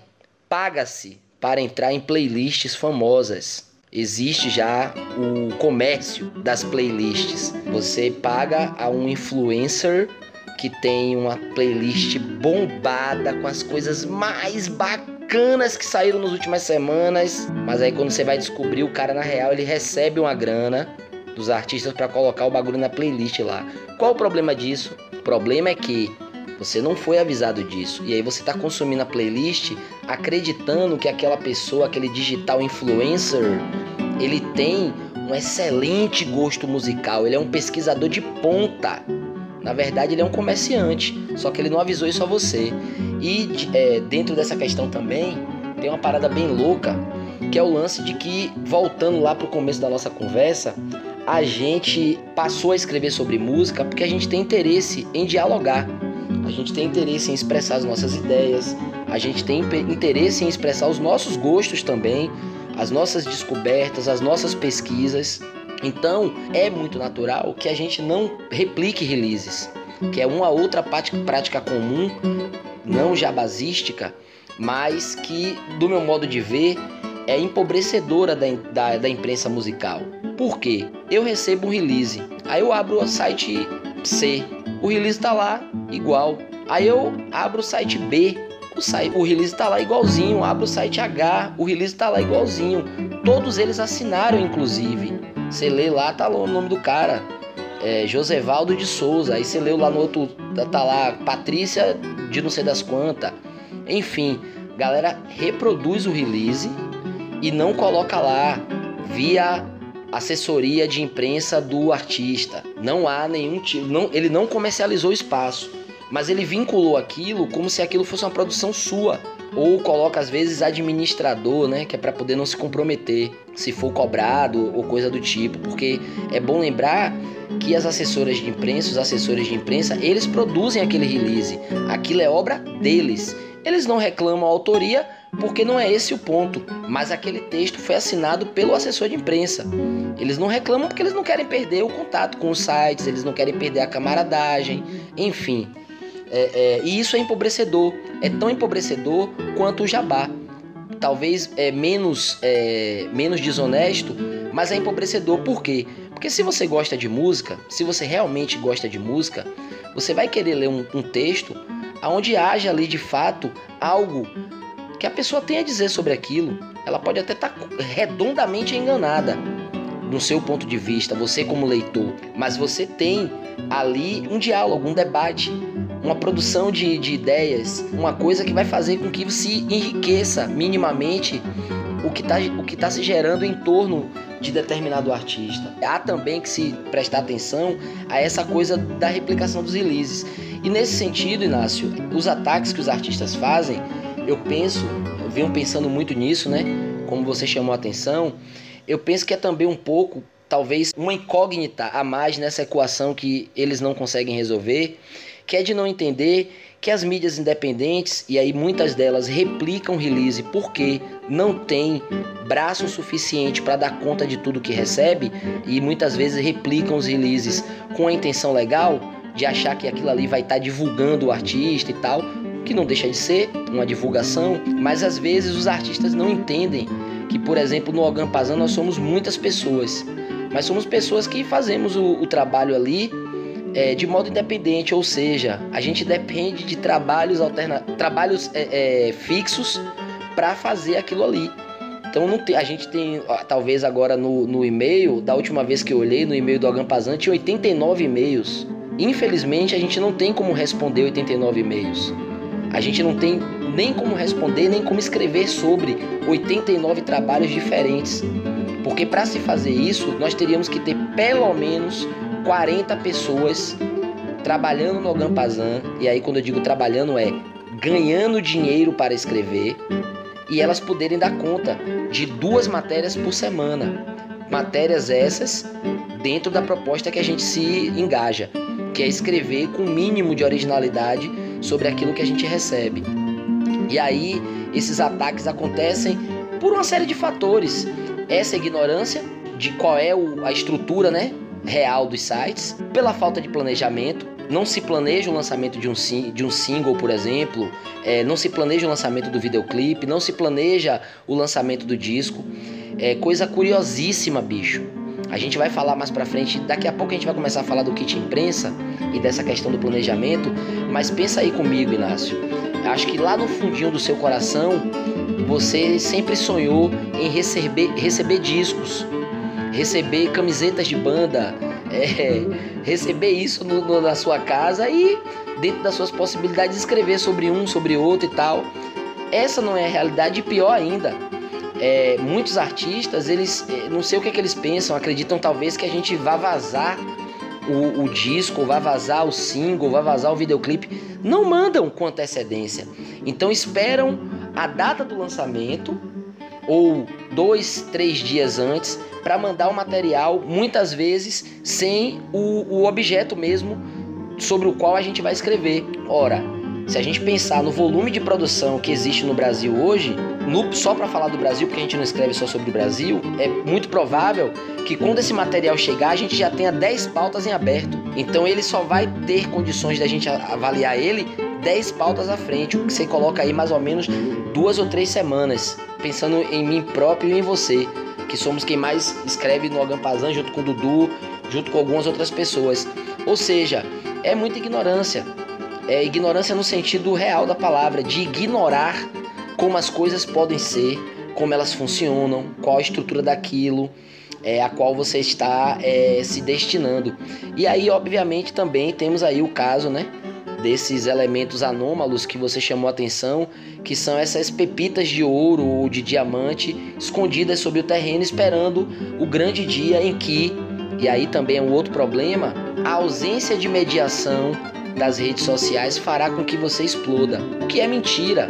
paga-se para entrar em playlists famosas. Existe já o comércio das playlists. Você paga a um influencer que tem uma playlist bombada com as coisas mais bacanas que saíram nas últimas semanas. Mas aí quando você vai descobrir, o cara na real ele recebe uma grana dos artistas para colocar o bagulho na playlist lá. Qual o problema disso? O problema é que você não foi avisado disso. E aí você está consumindo a playlist acreditando que aquela pessoa, aquele digital influencer, ele tem um excelente gosto musical, ele é um pesquisador de ponta. Na verdade, ele é um comerciante, só que ele não avisou isso a você. E é, dentro dessa questão também tem uma parada bem louca, que é o lance de que, voltando lá para o começo da nossa conversa, a gente passou a escrever sobre música porque a gente tem interesse em dialogar. A gente tem interesse em expressar as nossas ideias, a gente tem interesse em expressar os nossos gostos também, as nossas descobertas, as nossas pesquisas. Então, é muito natural que a gente não replique releases, que é uma outra prática comum, não jabazística, mas que, do meu modo de ver, é empobrecedora da, da, da imprensa musical. Por quê? Eu recebo um release, aí eu abro o site C, o release está lá igual. Aí eu abro o site B, o, site, o release está lá igualzinho. Abro o site H, o release está lá igualzinho. Todos eles assinaram, inclusive. Você lê lá, tá lá o nome do cara. É Josevaldo de Souza. Aí você leu lá no outro, tá, tá lá Patrícia de não sei das quantas. Enfim, galera reproduz o release e não coloca lá via assessoria de imprensa do artista. Não há nenhum tipo, não, ele não comercializou o espaço, mas ele vinculou aquilo como se aquilo fosse uma produção sua ou coloca às vezes administrador, né, que é para poder não se comprometer se for cobrado ou coisa do tipo, porque é bom lembrar que as assessoras de imprensa, os assessores de imprensa, eles produzem aquele release. Aquilo é obra deles. Eles não reclamam a autoria porque não é esse o ponto, mas aquele texto foi assinado pelo assessor de imprensa. Eles não reclamam porque eles não querem perder o contato com os sites, eles não querem perder a camaradagem, enfim. É, é, e isso é empobrecedor, é tão empobrecedor quanto o jabá. Talvez é menos, é, menos desonesto, mas é empobrecedor. Por quê? Porque se você gosta de música, se você realmente gosta de música, você vai querer ler um, um texto onde haja ali de fato algo que a pessoa tem a dizer sobre aquilo. Ela pode até estar tá redondamente enganada no seu ponto de vista, você como leitor, mas você tem ali um diálogo, um debate, uma produção de, de ideias, uma coisa que vai fazer com que se enriqueça minimamente o que está tá se gerando em torno de determinado artista. Há também que se prestar atenção a essa coisa da replicação dos releases. E nesse sentido, Inácio, os ataques que os artistas fazem, eu penso, eu venho pensando muito nisso, né? Como você chamou a atenção, eu penso que é também um pouco, talvez, uma incógnita a mais nessa equação que eles não conseguem resolver, que é de não entender que as mídias independentes, e aí muitas delas replicam release porque não tem braço suficiente para dar conta de tudo que recebe, e muitas vezes replicam os releases com a intenção legal de achar que aquilo ali vai estar tá divulgando o artista e tal, que não deixa de ser uma divulgação, mas às vezes os artistas não entendem que, por exemplo, no Ogampazan nós somos muitas pessoas, mas somos pessoas que fazemos o, o trabalho ali é, de modo independente, ou seja, a gente depende de trabalhos, alterna trabalhos é, é, fixos para fazer aquilo ali. Então não tem, a gente tem, talvez agora no, no e-mail, da última vez que eu olhei no e-mail do Agampazan, tinha 89 e-mails. Infelizmente a gente não tem como responder 89 e-mails. A gente não tem nem como responder, nem como escrever sobre 89 trabalhos diferentes. Porque para se fazer isso, nós teríamos que ter pelo menos 40 pessoas trabalhando no Gampazan, e aí quando eu digo trabalhando é ganhando dinheiro para escrever, e elas poderem dar conta de duas matérias por semana. Matérias essas dentro da proposta que a gente se engaja, que é escrever com o mínimo de originalidade sobre aquilo que a gente recebe. E aí esses ataques acontecem por uma série de fatores. Essa ignorância de qual é a estrutura, né, real dos sites, pela falta de planejamento. Não se planeja o lançamento de um, de um single, por exemplo, é, não se planeja o lançamento do videoclipe, não se planeja o lançamento do disco. É coisa curiosíssima, bicho. A gente vai falar mais pra frente, daqui a pouco a gente vai começar a falar do kit imprensa e dessa questão do planejamento, mas pensa aí comigo, Inácio. Acho que lá no fundinho do seu coração, você sempre sonhou em receber, receber discos, receber camisetas de banda, é, receber isso no, no, na sua casa e, dentro das suas possibilidades, escrever sobre um, sobre outro e tal. Essa não é a realidade, e pior ainda. É, muitos artistas, eles é, não sei o que, é que eles pensam, acreditam talvez que a gente vá vazar o, o, disco, vai vazar o single, vai vazar o videoclipe, não mandam com antecedência. Então esperam a data do lançamento ou dois, três dias antes para mandar o material, muitas vezes sem o, o objeto mesmo sobre o qual a gente vai escrever. Ora, se a gente pensar no volume de produção que existe no Brasil hoje, no, só para falar do Brasil, porque a gente não escreve só sobre o Brasil, é muito provável que quando esse material chegar, a gente já tenha 10 pautas em aberto. Então ele só vai ter condições da gente avaliar ele 10 pautas à frente, o que você coloca aí mais ou menos duas ou três semanas, pensando em mim próprio e em você, que somos quem mais escreve no Agampazan junto com o Dudu, junto com algumas outras pessoas. Ou seja, é muita ignorância. É ignorância no sentido real da palavra, de ignorar como as coisas podem ser, como elas funcionam, qual a estrutura daquilo, é, a qual você está é, se destinando. E aí, obviamente, também temos aí o caso, né? desses elementos anômalos que você chamou a atenção, que são essas pepitas de ouro ou de diamante escondidas sob o terreno esperando o grande dia em que, e aí também é um outro problema, a ausência de mediação das redes sociais fará com que você exploda, o que é mentira.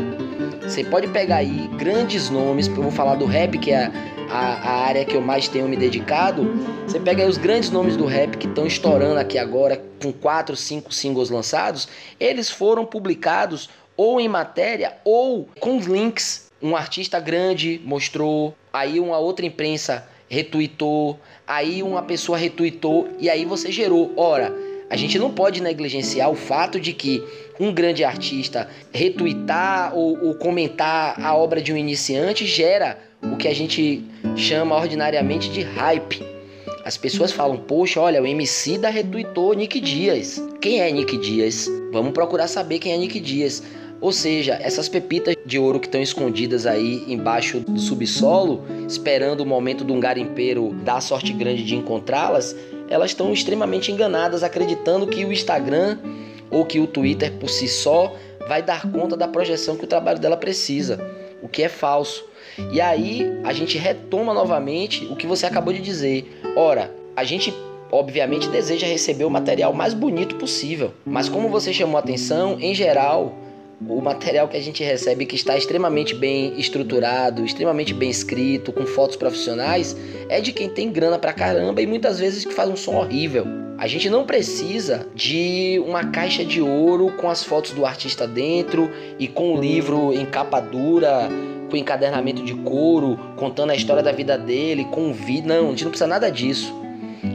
Você pode pegar aí grandes nomes, eu vou falar do rap, que é a, a, área que eu mais tenho me dedicado. Você pega aí os grandes nomes do rap que estão estourando aqui agora, com 4, 5 singles lançados, eles foram publicados ou em matéria ou com links. Um artista grande mostrou, aí uma outra imprensa retuitou, aí uma pessoa retuitou e aí você gerou. Ora, a gente não pode negligenciar o fato de que um grande artista retuitar ou, ou, comentar a obra de um iniciante gera o que a gente chama ordinariamente de hype. As pessoas falam, poxa, olha, o MC da retuitou Nick Dias. Quem é Nick Dias? Vamos procurar saber quem é Nick Dias. Ou seja, essas pepitas de ouro que estão escondidas aí embaixo do subsolo, esperando o momento de um garimpeiro dar sorte grande de encontrá-las, elas estão extremamente enganadas, acreditando que o Instagram ou que o Twitter por si só vai dar conta da projeção que o trabalho dela precisa, o que é falso. E aí a gente retoma novamente o que você acabou de dizer. Ora, a gente obviamente deseja receber o material mais bonito possível, mas como você chamou a atenção, em geral, o material que a gente recebe que está extremamente bem estruturado, extremamente bem escrito, com fotos profissionais, é de quem tem grana pra caramba e muitas vezes que faz um som horrível. A gente não precisa de uma caixa de ouro com as fotos do artista dentro e com o livro em capa dura, com encadernamento de couro, contando a história da vida dele, com vídeo. Não, a gente não precisa nada disso.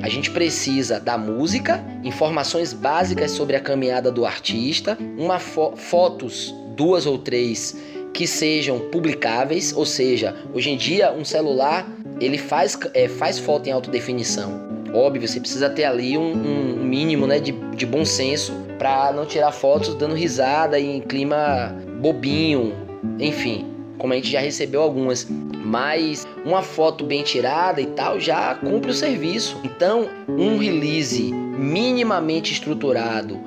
A gente precisa da música, informações básicas sobre a caminhada do artista, uma fo fotos, duas ou três, que sejam publicáveis, ou seja, hoje em dia um celular ele faz, é, faz foto em alta definição. Óbvio, você precisa ter ali um, um mínimo né, de, de bom senso para não tirar fotos dando risada em clima bobinho, enfim, como a gente já recebeu algumas. Mas uma foto bem tirada e tal já cumpre o serviço. Então, um release minimamente estruturado,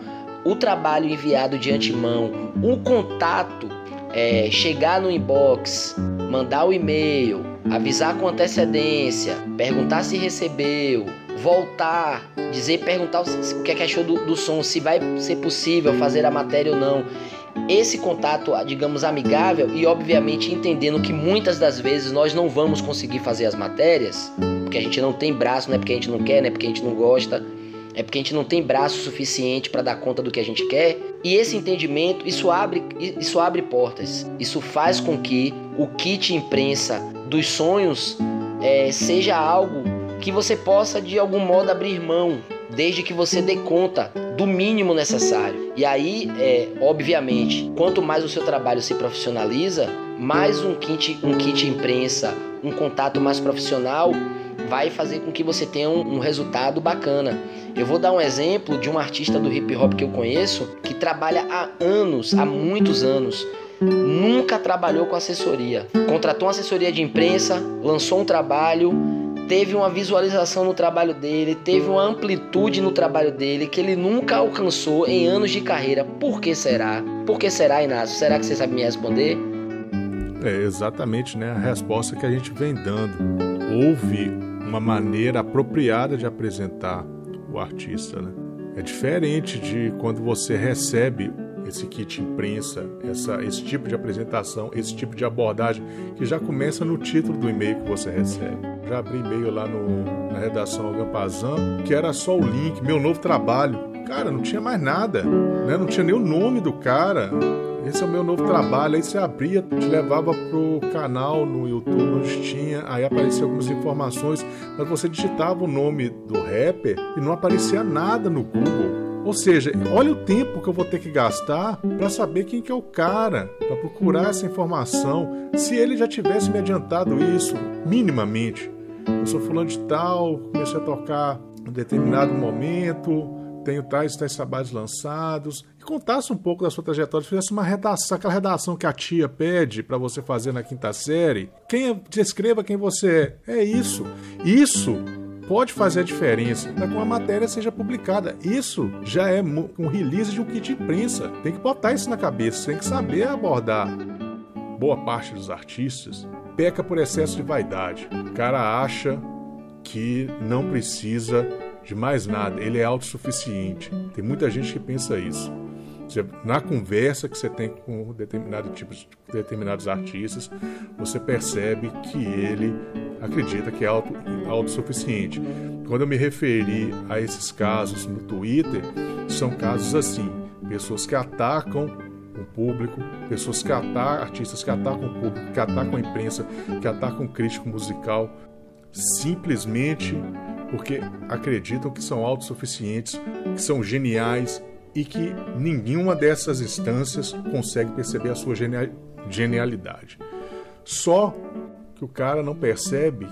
o trabalho enviado de antemão, o contato, é, chegar no inbox, mandar o e-mail, avisar com antecedência, perguntar se recebeu, voltar, dizer, perguntar o que, é que achou do, do som, se vai ser possível fazer a matéria ou não. Esse contato, digamos, amigável e obviamente entendendo que muitas das vezes nós não vamos conseguir fazer as matérias, porque a gente não tem braço, não é porque a gente não quer, não é porque a gente não gosta, é porque a gente não tem braço suficiente para dar conta do que a gente quer. E esse entendimento, isso abre, isso abre portas. Isso faz com que o kit imprensa dos sonhos é, seja algo que você possa de algum modo abrir mão, desde que você dê conta do mínimo necessário. E aí, é, obviamente, quanto mais o seu trabalho se profissionaliza, mais um kit, um kit imprensa, um contato mais profissional vai fazer com que você tenha um, um, resultado bacana. Eu vou dar um exemplo de um artista do hip hop que eu conheço que trabalha há anos, há muitos anos. Nunca trabalhou com assessoria. Contratou uma assessoria de imprensa, lançou um trabalho, teve uma visualização no trabalho dele, teve uma amplitude no trabalho dele que ele nunca alcançou em anos de carreira. Por que será? Por que será, Inácio? Será que você sabe me responder? É exatamente né, a resposta que a gente vem dando. Houve uma maneira apropriada de apresentar o artista. Né? É diferente de quando você recebe esse kit imprensa, essa, esse tipo de apresentação, esse tipo de abordagem que já começa no título do e-mail que você recebe. Já abri e-mail lá no, na redação Gampazan, que era só o link, meu novo trabalho. Cara, não tinha mais nada, né? não tinha nem o nome do cara. Esse é o meu novo trabalho. Aí você abria, te levava pro canal no YouTube onde tinha, aí apareciam algumas informações, mas você digitava o nome do rapper e não aparecia nada no Google. Ou seja, olha o tempo que eu vou ter que gastar para saber quem que é o cara, para procurar essa informação. Se ele já tivesse me adiantado isso minimamente, eu sou fulano de tal, comecei a tocar em determinado momento, tenho tais tais trabalhos lançados, e contasse um pouco da sua trajetória, fizesse uma redação, aquela redação que a tia pede para você fazer na quinta série. Quem é, descreva quem você é. É isso. Isso pode fazer a diferença para que uma matéria seja publicada. Isso já é um release de um kit de imprensa. Tem que botar isso na cabeça, tem que saber abordar. Boa parte dos artistas peca por excesso de vaidade. O cara acha que não precisa de mais nada, ele é autossuficiente. Tem muita gente que pensa isso. Na conversa que você tem com determinado tipos, determinados artistas, você percebe que ele acredita que é auto, autossuficiente. Quando eu me referi a esses casos no Twitter, são casos assim: pessoas que atacam o público, pessoas que atacam, artistas que atacam o público, que atacam a imprensa, que atacam o crítico musical, simplesmente porque acreditam que são autossuficientes, que são geniais e que nenhuma dessas instâncias consegue perceber a sua genialidade. Só que o cara não percebe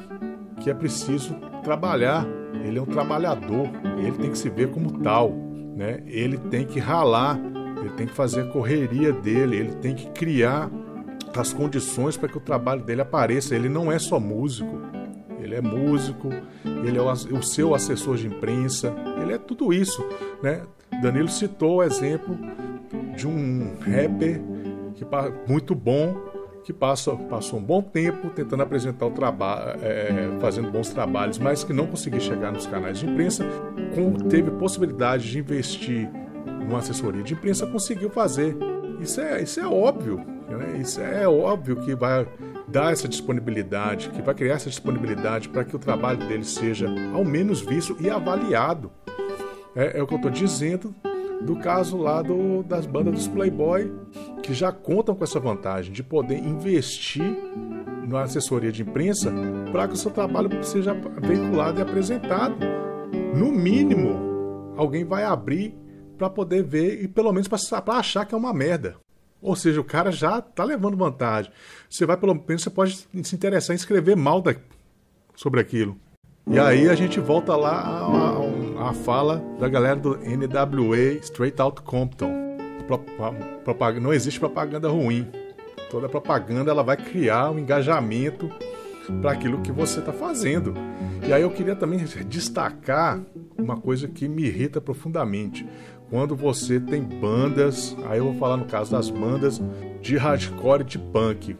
que é preciso trabalhar. Ele é um trabalhador, ele tem que se ver como tal, né? Ele tem que ralar, ele tem que fazer a correria dele, ele tem que criar as condições para que o trabalho dele apareça. Ele não é só músico, ele é músico, ele é o seu assessor de imprensa, ele é tudo isso, né? Danilo citou o exemplo de um rapper que muito bom que passa, passou um bom tempo tentando apresentar o trabalho, é, fazendo bons trabalhos, mas que não conseguia chegar nos canais de imprensa, com, teve possibilidade de investir numa assessoria de imprensa, conseguiu fazer. Isso é, isso é óbvio, né? isso é óbvio que vai dar essa disponibilidade, que vai criar essa disponibilidade para que o trabalho dele seja ao menos visto e avaliado. É, é o que eu estou dizendo do caso lá do, das bandas dos Playboy, que já contam com essa vantagem de poder investir na assessoria de imprensa para que o seu trabalho seja veiculado e apresentado. No mínimo, alguém vai abrir para poder ver e pelo menos para achar que é uma merda. Ou seja, o cara já está levando vantagem. Você vai, pelo menos, você pode se interessar em escrever mal da, sobre aquilo. E aí a gente volta lá à, fala da galera do NWA Straight Out Compton. Não existe propaganda ruim. Toda propaganda ela vai criar um engajamento para aquilo que você está fazendo. E aí eu queria também destacar uma coisa que me irrita profundamente quando você tem bandas, aí eu vou falar no caso das bandas de hardcore e de punk,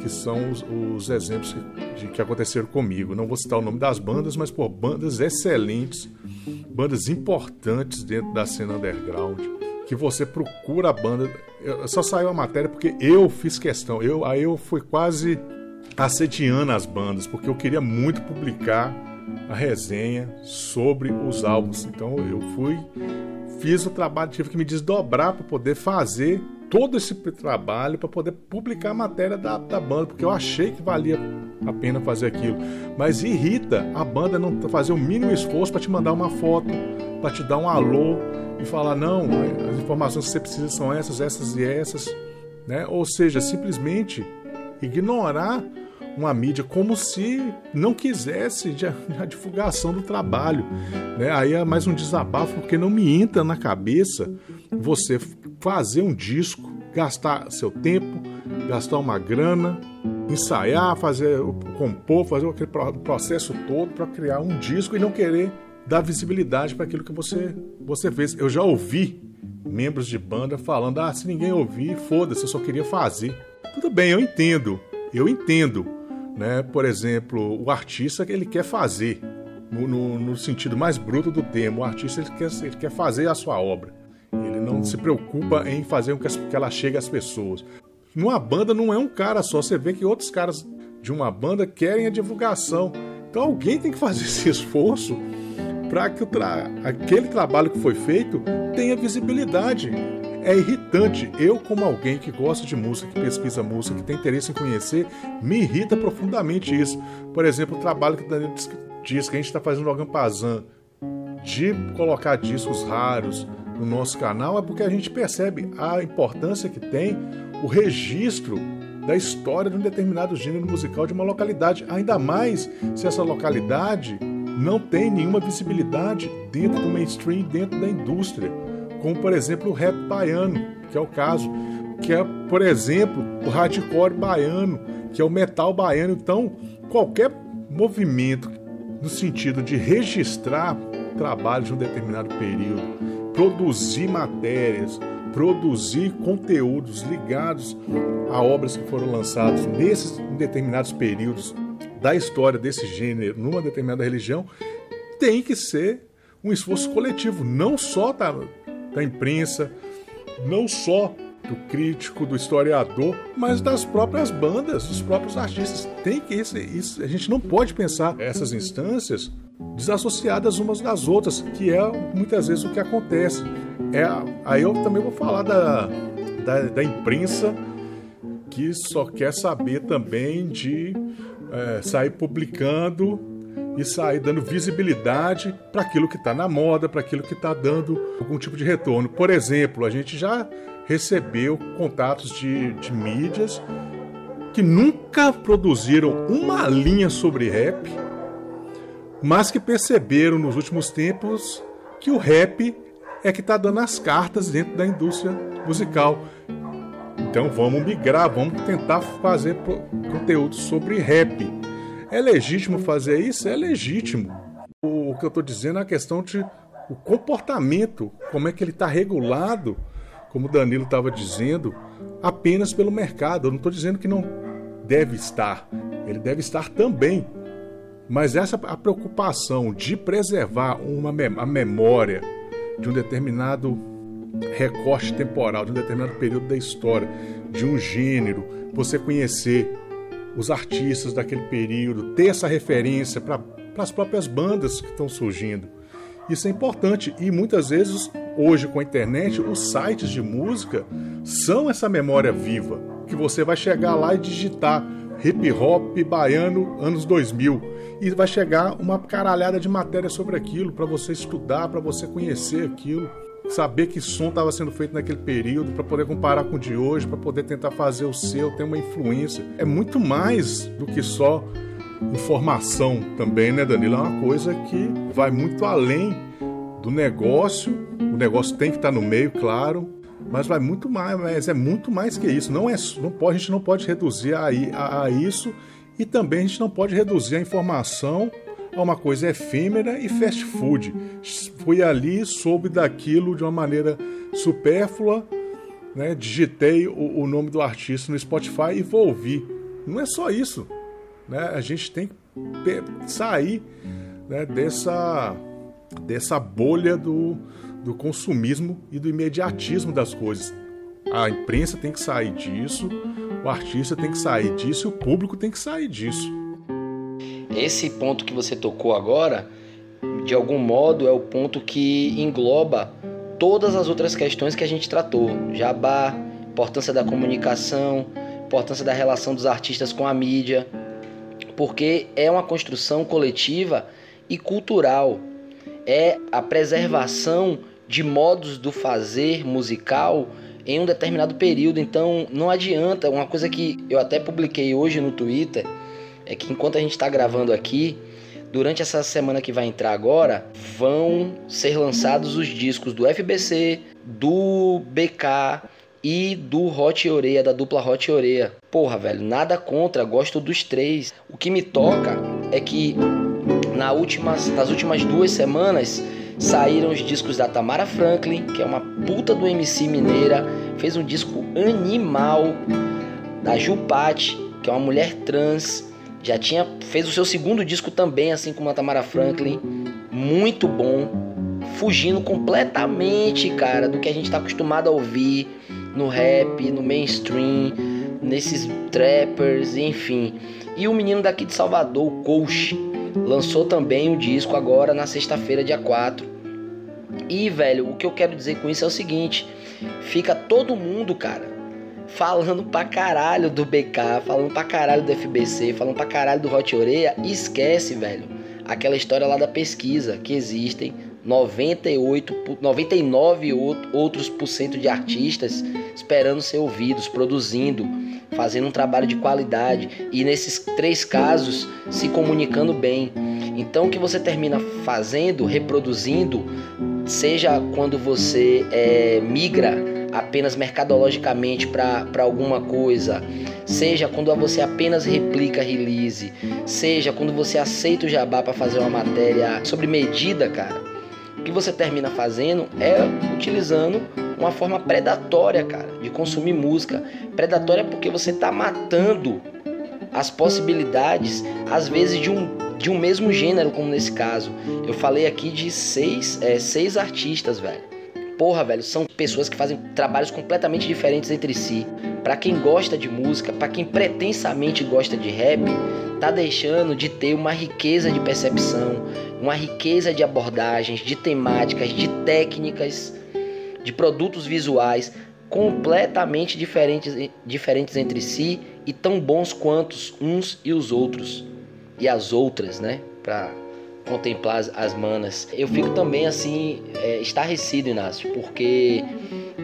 que são os, os exemplos que, de, que aconteceram comigo. Não vou citar o nome das bandas, mas por bandas excelentes, bandas importantes dentro da cena underground, que você procura a banda. Eu, só saiu a matéria porque eu fiz questão. Eu, aí eu fui quase assediando as bandas, porque eu queria muito publicar a resenha sobre os álbuns. Então eu fui fiz o trabalho, tive que me desdobrar para poder fazer todo esse trabalho para poder publicar a matéria da, da banda, porque eu achei que valia a pena fazer aquilo. Mas irrita a banda não fazer o mínimo esforço para te mandar uma foto, para te dar um alô e falar: não, as informações que você precisa são essas, essas e essas. Né? Ou seja, simplesmente ignorar uma mídia como se não quisesse a divulgação do trabalho. Né? Aí é mais um desabafo, porque não me entra na cabeça você fazer um disco, gastar seu tempo, gastar uma grana, ensaiar, fazer, compor, fazer aquele processo todo para criar um disco e não querer dar visibilidade para aquilo que você, você fez. Eu já ouvi membros de banda falando: ah, se ninguém ouvir, foda-se, eu só queria fazer. Tudo bem, eu entendo, eu entendo né? Por exemplo, o artista ele quer fazer, no, no, no sentido mais bruto do termo, o artista ele quer, ele quer fazer a sua obra. Ele não se preocupa em fazer com que, que ela chegue às pessoas. Numa banda não é um cara só, você vê que outros caras de uma banda querem a divulgação. Então alguém tem que fazer esse esforço para que tra aquele trabalho que foi feito tenha visibilidade é irritante. Eu, como alguém que gosta de música, que pesquisa música, que tem interesse em conhecer, me irrita profundamente isso. Por exemplo, o trabalho que o Danilo diz que a gente está fazendo no Agampazan de colocar discos raros no nosso canal é porque a gente percebe a importância que tem o registro da história de um determinado gênero musical de uma localidade, ainda mais se essa localidade não tem nenhuma visibilidade dentro do mainstream, dentro da indústria como por exemplo o rap baiano, que é o caso, que é, por exemplo, o hardcore baiano, que é o metal baiano. Então, qualquer movimento no sentido de registrar trabalho de um determinado período, produzir matérias, produzir conteúdos ligados a obras que foram lançadas nesses determinados períodos da história desse gênero numa determinada religião, tem que ser um esforço coletivo, não só da, da imprensa, não só do crítico, do historiador, mas das próprias bandas, dos próprios artistas. Tem que isso, isso a gente não pode pensar essas instâncias desassociadas umas das outras, que é muitas vezes o que acontece. É, aí eu também vou falar da, da, da imprensa que só quer saber também de é, sair publicando e sair dando visibilidade para aquilo que está na moda, para aquilo que está dando algum tipo de retorno. Por exemplo, a gente já recebeu contatos de, de mídias que nunca produziram uma linha sobre rap, mas que perceberam nos últimos tempos que o rap é que está dando as cartas dentro da indústria musical. Então vamos migrar, vamos tentar fazer conteúdo sobre rap. É legítimo fazer isso? É legítimo. O, que eu estou dizendo é a questão de o comportamento, como é que ele está regulado como o Danilo estava dizendo, apenas pelo mercado. Eu não estou dizendo que não deve estar, ele deve estar também. Mas essa a preocupação de preservar uma a memória de um determinado recorte temporal, de um determinado período da história, de um gênero, você conhecer os artistas daquele período, ter essa referência para as próprias bandas que estão surgindo. Isso é importante e muitas vezes hoje com a internet os sites de música são essa memória viva que você vai chegar lá e digitar hip hop baiano anos 2000 e vai chegar uma caralhada de matéria sobre aquilo para você estudar, para você conhecer aquilo, saber que som estava sendo feito naquele período, para poder comparar com o de hoje, para poder tentar fazer o seu, ter uma influência. É muito mais do que só informação também, né, Danilo? É uma coisa que vai muito além do negócio. O negócio tem que estar no meio, claro, mas vai muito mais, mas é muito mais que isso. Não é, não pode, a gente não pode reduzir a, a, a isso e também a gente não pode reduzir a informação a uma coisa efêmera e fast food. Fui ali, soube daquilo de uma maneira supérflua, né? digitei o, o nome do artista no Spotify e vou ouvir. Não é só isso. Né? A gente tem que sair né, dessa, dessa bolha do, do consumismo e do imediatismo das coisas. A imprensa tem que sair disso, o artista tem que sair disso o público tem que sair disso. Esse ponto que você tocou agora, de algum modo, é o ponto que engloba todas as outras questões que a gente tratou: jabá, importância da comunicação, importância da relação dos artistas com a mídia, porque é uma construção coletiva e cultural. É a preservação de modos do fazer musical em um determinado período. Então não adianta, uma coisa que eu até publiquei hoje no Twitter, é que enquanto a gente está gravando aqui, durante essa semana que vai entrar agora, vão ser lançados os discos do FBC, do BK e do Hot Oreia, da dupla Hot Oreia. Porra, velho, nada contra, gosto dos três. O que me toca é que na últimas, nas últimas duas semanas saíram os discos da Tamara Franklin, que é uma puta do MC mineira, fez um disco animal, da Jupati, que é uma mulher trans, já tinha fez o seu segundo disco também, assim como a Tamara Franklin, muito bom, fugindo completamente, cara, do que a gente está acostumado a ouvir no rap, no mainstream, nesses trappers, enfim. E o menino daqui de Salvador, o Coach, lançou também o disco agora na sexta-feira, dia 4. E, velho, o que eu quero dizer com isso é o seguinte: fica todo mundo, cara, falando pra caralho do BK, falando pra caralho do FBC, falando pra caralho do Hot Oreia, esquece, velho, aquela história lá da pesquisa que existem 98, 99 outros por cento de artistas esperando ser ouvidos, produzindo, fazendo um trabalho de qualidade e nesses três casos se comunicando bem. Então o que você termina fazendo, reproduzindo, seja quando você é, migra apenas mercadologicamente para alguma coisa, seja quando você apenas replica release, seja quando você aceita o jabá para fazer uma matéria sobre medida, cara, o que você termina fazendo é utilizando uma forma predatória, cara, de consumir música. Predatória porque você está matando as possibilidades, às vezes, de um, de um mesmo gênero, como nesse caso. Eu falei aqui de seis, é, seis artistas, velho. Porra, velho, são pessoas que fazem trabalhos completamente diferentes entre si. Para quem gosta de música, para quem pretensamente gosta de rap, tá deixando de ter uma riqueza de percepção, uma riqueza de abordagens, de temáticas, de técnicas, de produtos visuais completamente diferentes, diferentes entre si e tão bons quanto uns e os outros e as outras, né? Para contemplar as, as, manas. Eu fico também assim é, estarrecido, Inácio, porque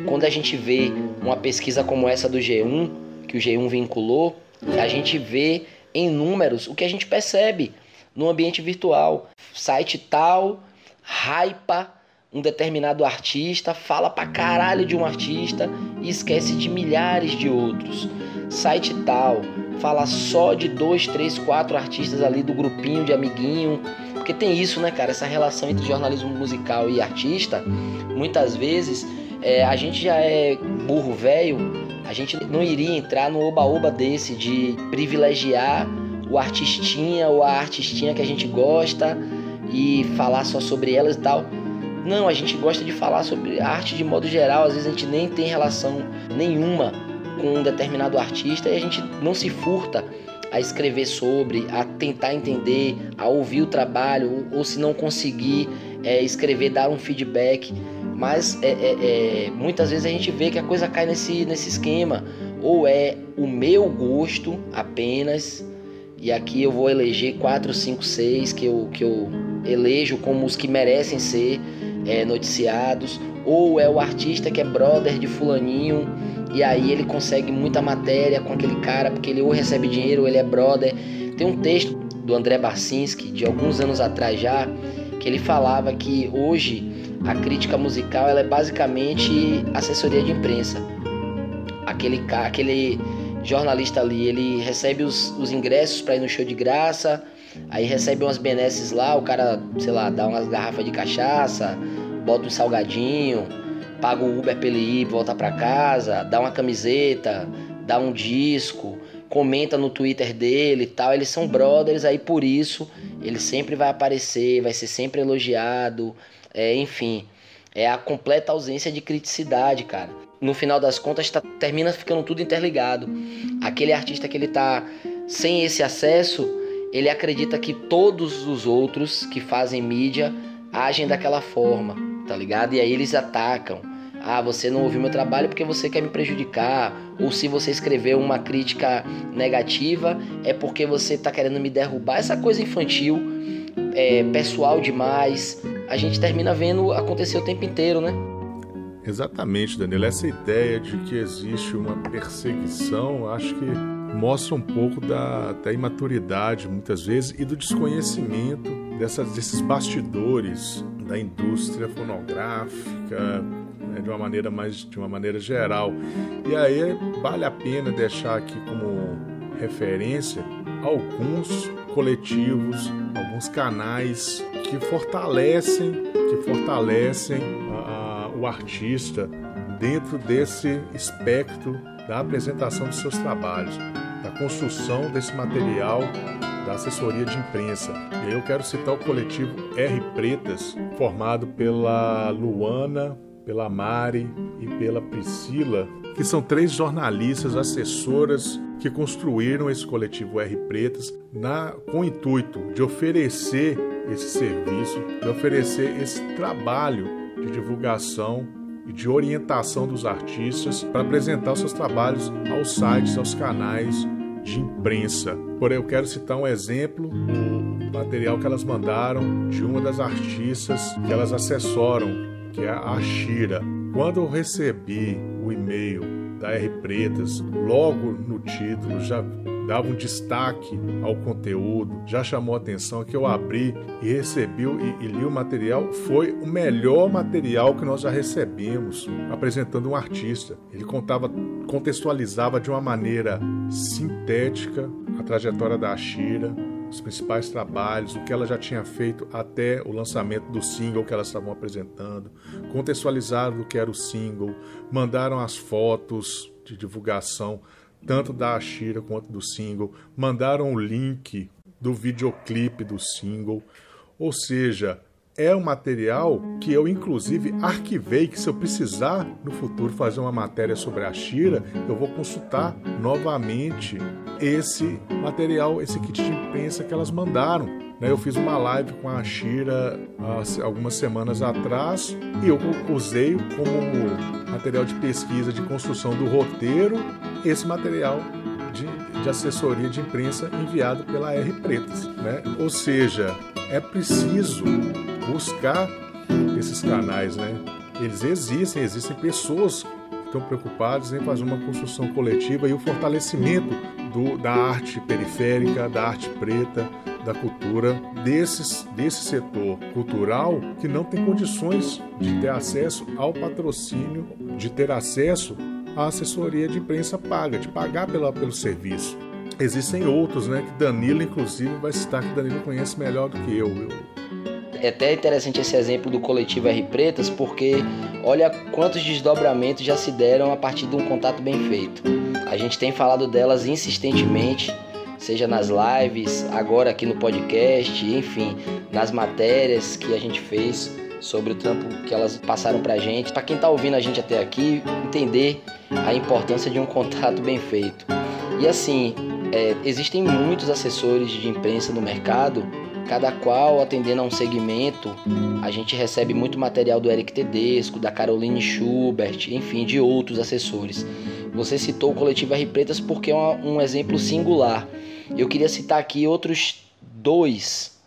quando a gente vê uma pesquisa como essa do G1, que o G1 vinculou, a gente vê em números o que a gente percebe no ambiente virtual. Site tal, hypa um determinado artista, fala pra caralho de um artista e esquece de milhares de outros. Site tal, fala só de dois, três, quatro artistas ali do grupinho de amiguinho. Porque tem isso, né, cara? Essa relação entre jornalismo musical e artista. Muitas vezes é, a gente já é burro velho, a gente não iria entrar no oba-oba desse de privilegiar o artistinha ou a artistinha que a gente gosta e falar só sobre elas e tal. Não, a gente gosta de falar sobre arte de modo geral, às vezes a gente nem tem relação nenhuma com um determinado artista e a gente não se furta a escrever sobre, a tentar entender, a ouvir o trabalho, ou, ou se não conseguir é, escrever, dar um feedback. Mas é, é, é, muitas vezes a gente vê que a coisa cai nesse, nesse esquema. Ou é o meu gosto apenas, e aqui eu vou eleger 4, 5, 6 que eu, que eu elejo como os que merecem ser é, noticiados, ou é o artista que é brother de fulaninho e aí ele consegue muita matéria com aquele cara porque ele ou recebe dinheiro ou ele é brother. Tem um texto do André Barcinski de alguns anos atrás já que ele falava que hoje a crítica musical ela é basicamente assessoria de imprensa. Aquele aquele jornalista ali, ele recebe os, os ingressos para ir no show de graça, Aí recebe umas benesses lá, o cara, sei lá, dá umas garrafas de cachaça, bota um salgadinho, paga o Uber pra ele ir, volta pra casa, dá uma camiseta, dá um disco, comenta no Twitter dele e tal. Eles são brothers, aí por isso ele sempre vai aparecer, vai ser sempre elogiado, é, enfim. É a completa ausência de criticidade, cara. No final das contas, tá, termina ficando tudo interligado. Aquele artista que ele tá sem esse acesso ele acredita que todos os outros que fazem mídia agem daquela forma, tá ligado? E aí eles atacam. Ah, você não ouviu meu trabalho porque você quer me prejudicar. Ou se você escreveu uma crítica negativa, é porque você tá querendo me derrubar. Essa coisa infantil, é, pessoal demais, a gente termina vendo acontecer o tempo inteiro, né? Exatamente, Danilo. Essa ideia de que existe uma perseguição, acho que mostra um pouco da, da imaturidade, muitas vezes, e do desconhecimento dessas, desses bastidores da indústria fonográfica, né, de uma maneira mais de uma maneira geral. E aí vale a pena deixar aqui como referência alguns coletivos, alguns canais que fortalecem, que fortalecem a, a, o artista dentro desse espectro da apresentação dos seus trabalhos, da construção desse material da assessoria de imprensa. E aí eu quero citar o coletivo R Pretas, formado pela Luana, pela Mari e pela Priscila, que são três jornalistas assessoras que construíram esse coletivo R Pretas na, com o intuito de oferecer esse serviço, de oferecer esse trabalho de divulgação e de orientação dos artistas para apresentar seus trabalhos aos sites, aos canais de imprensa. Porém, eu quero citar um exemplo, o material que elas mandaram de uma das artistas que elas assessoram, que é a Shira. Quando eu recebi o e-mail da R Pretas, logo no título já dava um destaque ao conteúdo, já chamou a atenção que eu abri e recebi e, e li o material. Foi o melhor material que nós já recebemos apresentando um artista. Ele contava, contextualizava de uma maneira sintética a trajetória da Ashira, os principais trabalhos, o que ela já tinha feito até o lançamento do single que elas estavam apresentando, contextualizaram o que era o single, mandaram as fotos de divulgação tanto da Ashira quanto do single, mandaram o link do videoclipe do single, ou seja, é um material que eu inclusive arquivei que se eu precisar no futuro fazer uma matéria sobre a Shira, eu vou consultar novamente esse material, esse kit de imprensa que elas mandaram. Né? Eu fiz uma live com a Shira algumas semanas atrás e eu usei como material de pesquisa de construção do roteiro esse material de, de assessoria de imprensa enviado pela R Pretas. Né? Ou seja, é preciso buscar esses canais, né? Eles existem, existem pessoas que estão preocupadas em fazer uma construção coletiva e o fortalecimento do, da arte periférica, da arte preta, da cultura, desses, desse setor cultural que não tem condições de ter acesso ao patrocínio, de ter acesso à assessoria de imprensa paga, de pagar pela, pelo serviço. Existem outros, né? Que Danilo, inclusive, vai citar que Danilo conhece melhor do que eu é até interessante esse exemplo do coletivo R Pretas, porque olha quantos desdobramentos já se deram a partir de um contato bem feito. A gente tem falado delas insistentemente, seja nas lives, agora aqui no podcast, enfim, nas matérias que a gente fez sobre o trampo que elas passaram pra gente. Para quem tá ouvindo a gente até aqui, entender a importância de um contato bem feito. E assim, é, existem muitos assessores de imprensa no mercado cada qual atendendo a um segmento. A gente recebe muito material do Eric Tedesco, da Caroline Schubert, enfim, de outros assessores. Você citou o coletivo R Pretas porque é um exemplo singular. Eu queria citar aqui outros dois,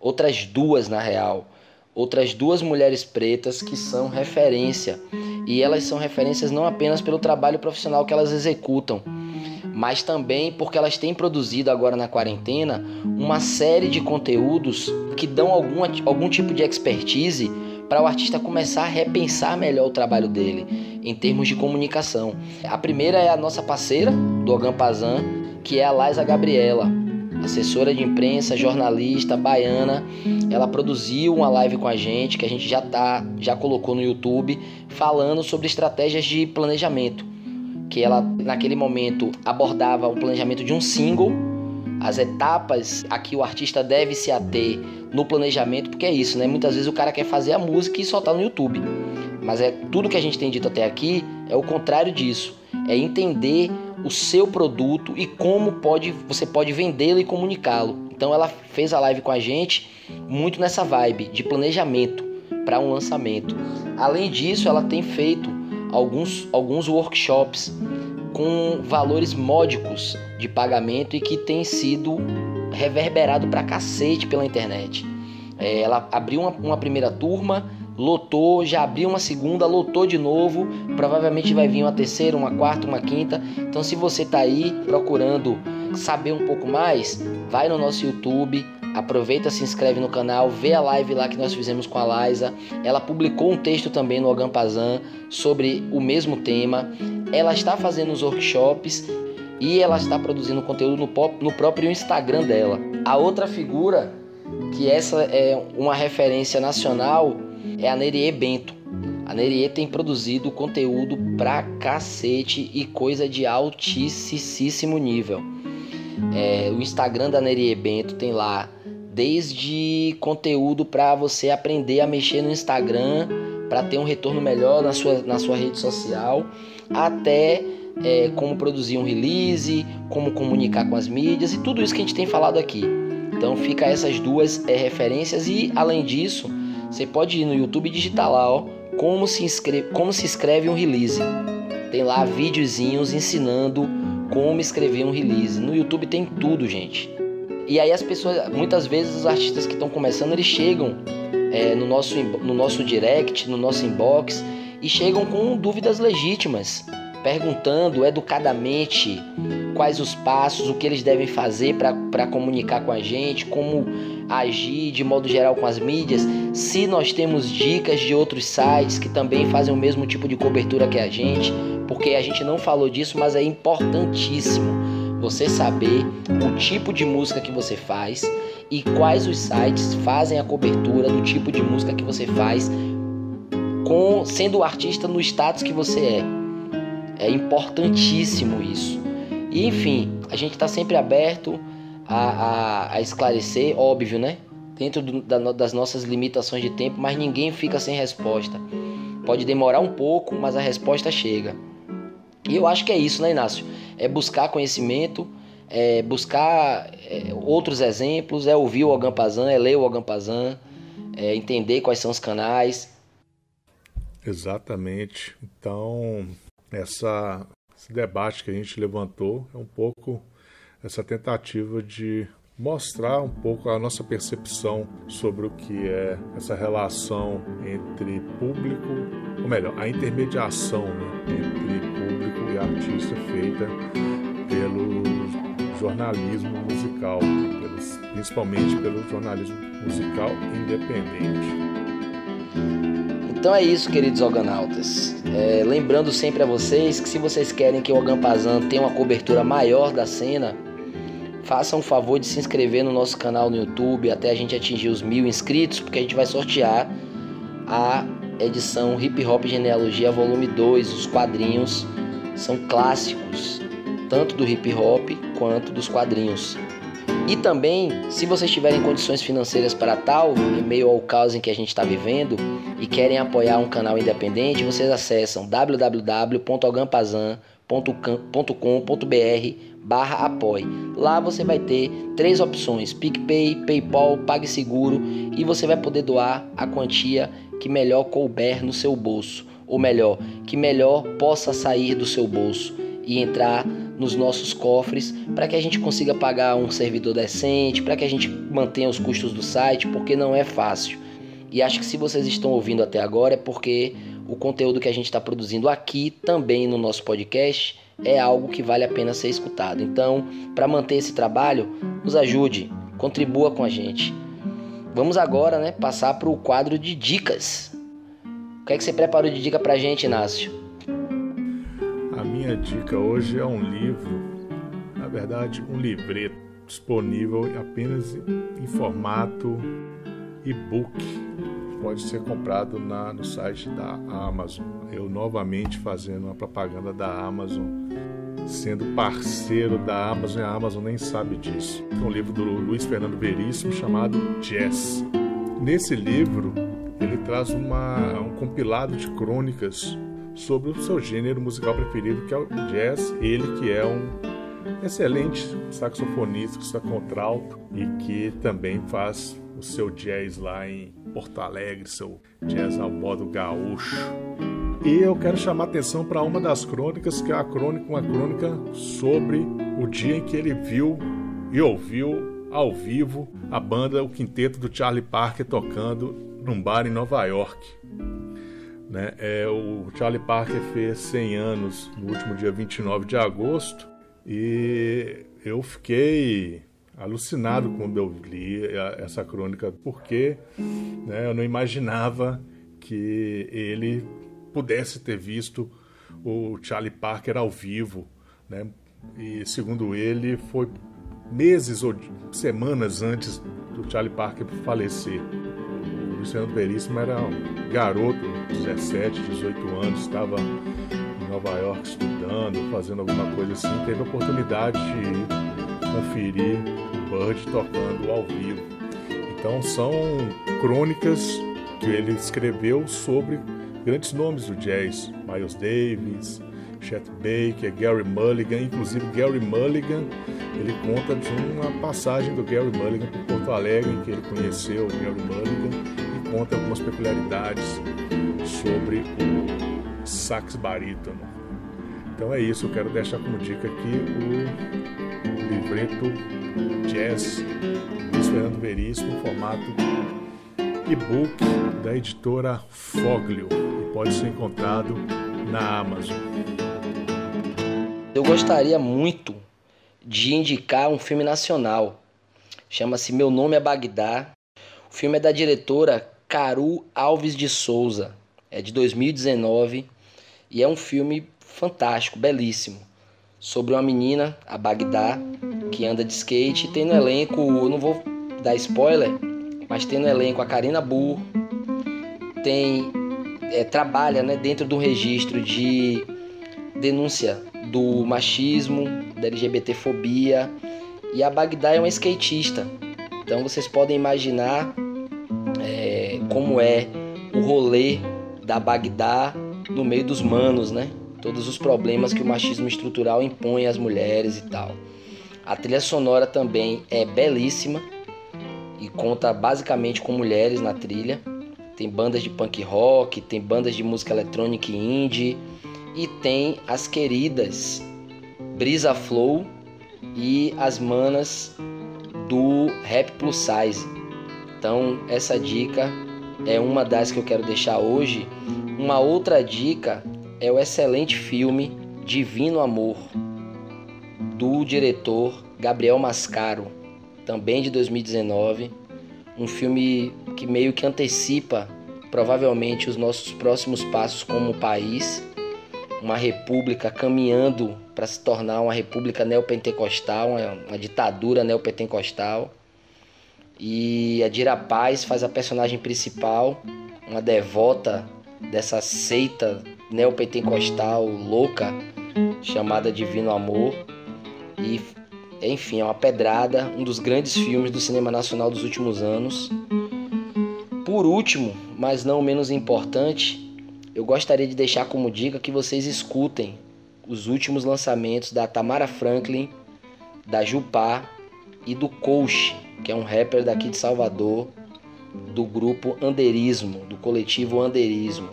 outras duas na real, outras duas mulheres pretas que são referência. E elas são referências não apenas pelo trabalho profissional que elas executam, mas também porque elas têm produzido agora na quarentena uma série de conteúdos que dão algum, algum tipo de expertise para o artista começar a repensar melhor o trabalho dele em termos de comunicação. A primeira é a nossa parceira do Ogampazan, que é a Laisa Gabriela, assessora de imprensa, jornalista baiana. Ela produziu uma live com a gente que a gente já tá, já colocou no YouTube, falando sobre estratégias de planejamento que ela naquele momento abordava o planejamento de um single, as etapas a que o artista deve se ater no planejamento, porque é isso, né? Muitas vezes o cara quer fazer a música e soltar no YouTube. Mas é tudo que a gente tem dito até aqui é o contrário disso. É entender o seu produto e como pode você pode vendê-lo e comunicá-lo. Então ela fez a live com a gente muito nessa vibe de planejamento para um lançamento. Além disso, ela tem feito alguns, alguns workshops com valores módicos de pagamento e que tem sido reverberado pra cacete pela internet. É, ela abriu uma, uma primeira turma, lotou, já abriu uma segunda, lotou de novo, provavelmente vai vir uma terceira, uma quarta, uma quinta. Então, se você está aí procurando saber um pouco mais, vai no nosso YouTube, Aproveita, se inscreve no canal, vê a live lá que nós fizemos com a Liza. Ela publicou um texto também no Ogampazan sobre o mesmo tema. Ela está fazendo os workshops e ela está produzindo conteúdo no, no próprio Instagram dela. A outra figura, que essa é uma referência nacional, é a Nerie Bento. A Nerie tem produzido conteúdo pra cacete e coisa de altíssimo nível. É, o Instagram da Nerie Bento tem lá desde conteúdo para você aprender a mexer no Instagram, para ter um retorno melhor na sua, na sua rede social, até é, como produzir um release, como comunicar com as mídias e tudo isso que a gente tem falado aqui. Então fica essas duas é, referências e além disso, você pode ir no YouTube e digitar lá, ó, como se, como se escreve um release. Tem lá videozinhos ensinando como escrever um release. No YouTube tem tudo, gente. E aí as pessoas, muitas vezes os artistas que estão começando, eles chegam é, no, nosso, no nosso direct, no nosso inbox e chegam com dúvidas legítimas. perguntando educadamente quais os passos, o que eles devem fazer para comunicar com a gente, como agir de modo geral com as mídias, se nós temos dicas de outros sites que também fazem o mesmo tipo de cobertura que a gente, porque a gente não falou disso, mas é importantíssimo você saber o tipo de música que você faz e quais os sites fazem a cobertura do tipo de música que você faz com sendo o artista no status que você é. É importantíssimo isso. E enfim, a gente está sempre aberto a, a, a, esclarecer, óbvio, né? Dentro do, da, das nossas limitações de tempo, mas ninguém fica sem resposta. Pode demorar um pouco, mas a resposta chega. E eu acho que é isso, né, Inácio? É buscar conhecimento, é buscar é, outros exemplos, é ouvir o Ogampazan, é ler o Ogampazan, é entender quais são os canais. Exatamente. Então, essa, esse debate que a gente levantou é um pouco essa tentativa de mostrar um pouco a nossa percepção sobre o que é essa relação entre público, ou melhor, a intermediação né, entre público e artista feita pelo jornalismo musical, pelos, principalmente pelo jornalismo musical independente. Então é isso, queridos organautas. É, lembrando sempre a vocês que se vocês querem que o Ogampazan tenha uma cobertura maior da cena, façam o favor de se inscrever no nosso canal no YouTube até a gente atingir os mil inscritos, porque a gente vai sortear a edição Hip Hop Genealogia Volume 2. Os quadrinhos são clássicos, tanto do hip hop quanto dos quadrinhos. E também, se vocês tiverem condições financeiras para tal, em meio ao caos em que a gente está vivendo e querem apoiar um canal independente, vocês acessam www.ogampazan.com.br barra apoie. Lá você vai ter três opções: PicPay, PayPal, PagSeguro e você vai poder doar a quantia que melhor couber no seu bolso, ou melhor, que melhor possa sair do seu bolso e entrar nos nossos cofres para que a gente consiga pagar um servidor decente, para que a gente mantenha os custos do site, porque não é fácil. E acho que se vocês estão ouvindo até agora é porque o conteúdo que a gente está produzindo aqui também no nosso podcast é algo que vale a pena ser escutado. Então, para manter esse trabalho, nos ajude, contribua com a gente. Vamos agora, né, passar para o quadro de dicas. O que é que você preparou de dica para a gente, Inácio? Minha dica hoje é um livro, na verdade, um livreto disponível apenas em formato e-book pode ser comprado na, no site da Amazon. Eu novamente fazendo uma propaganda da Amazon, sendo parceiro da Amazon, a Amazon nem sabe disso. É um livro do Luiz Fernando Veríssimo chamado Jazz. Nesse livro, ele traz uma, um compilado de crônicas sobre o seu gênero musical preferido, que é o jazz. Ele que é um excelente saxofonista, contralto e que também faz o seu jazz lá em Porto Alegre, seu jazz ao modo gaúcho. E eu quero chamar atenção para uma das crônicas, que é a crônica, uma crônica sobre o dia em que ele viu e ouviu ao vivo a banda, o quinteto do Charlie Parker tocando num bar em Nova York. Né? É, o Charlie Parker fez 100 anos no último dia 29 de agosto e eu fiquei alucinado quando eu li essa crônica, porque né, eu não imaginava que ele pudesse ter visto o Charlie Parker ao vivo, né? E segundo ele, foi meses ou semanas antes do Charlie Parker falecer. O Luciano Veríssimo era um garoto, 17, 18 anos, estava em Nova York estudando, fazendo alguma coisa assim, teve a oportunidade de conferir Bird tocando ao vivo. Então são crônicas que ele escreveu sobre grandes nomes do jazz, Miles Davis, Chet Baker, Gary Mulligan, inclusive Gary Mulligan, ele conta de uma passagem do Gary Mulligan por Porto Alegre, em que ele conheceu o Gary Mulligan conta algumas peculiaridades sobre o sax barítono. Então é isso, eu quero deixar como dica aqui o livreto Jazz, Luiz Fernando Veríssimo, formato e-book da editora Foglio e pode ser encontrado na Amazon. Eu gostaria muito de indicar um filme nacional. Chama-se Meu Nome é Bagdá. O filme é da diretora Caru Alves de Souza. É de 2019 e é um filme fantástico, belíssimo. Sobre uma menina, a Bagdá, que anda de skate. Tem no elenco, eu não vou dar spoiler, mas tem no elenco a Karina Burr. Tem. É, trabalha né, dentro do registro de denúncia do machismo, da LGBTfobia. E a Bagdá é uma skatista. Então vocês podem imaginar como é o rolê da Bagdá no meio dos manos, né? Todos os problemas que o machismo estrutural impõe às mulheres e tal. A trilha sonora também é belíssima e conta basicamente com mulheres na trilha. Tem bandas de punk rock, tem bandas de música eletrônica e indie e tem as queridas Brisa Flow e as manas do Rap Plus Size. Então, essa dica é uma das que eu quero deixar hoje. Uma outra dica é o excelente filme Divino Amor, do diretor Gabriel Mascaro, também de 2019. Um filme que meio que antecipa provavelmente os nossos próximos passos como país uma república caminhando para se tornar uma república neopentecostal, uma, ditadura neopentecostal. E a Dira Paz faz a personagem principal, uma devota dessa seita neopentecostal louca chamada Divino Amor. E enfim, é uma pedrada, um dos grandes filmes do cinema nacional dos últimos anos. Por último, mas não menos importante, eu gostaria de deixar como dica que vocês escutem os últimos lançamentos da Tamara Franklin, da Jupá e do Coach, que é um rapper daqui de Salvador, do grupo Anderismo, do coletivo Anderismo.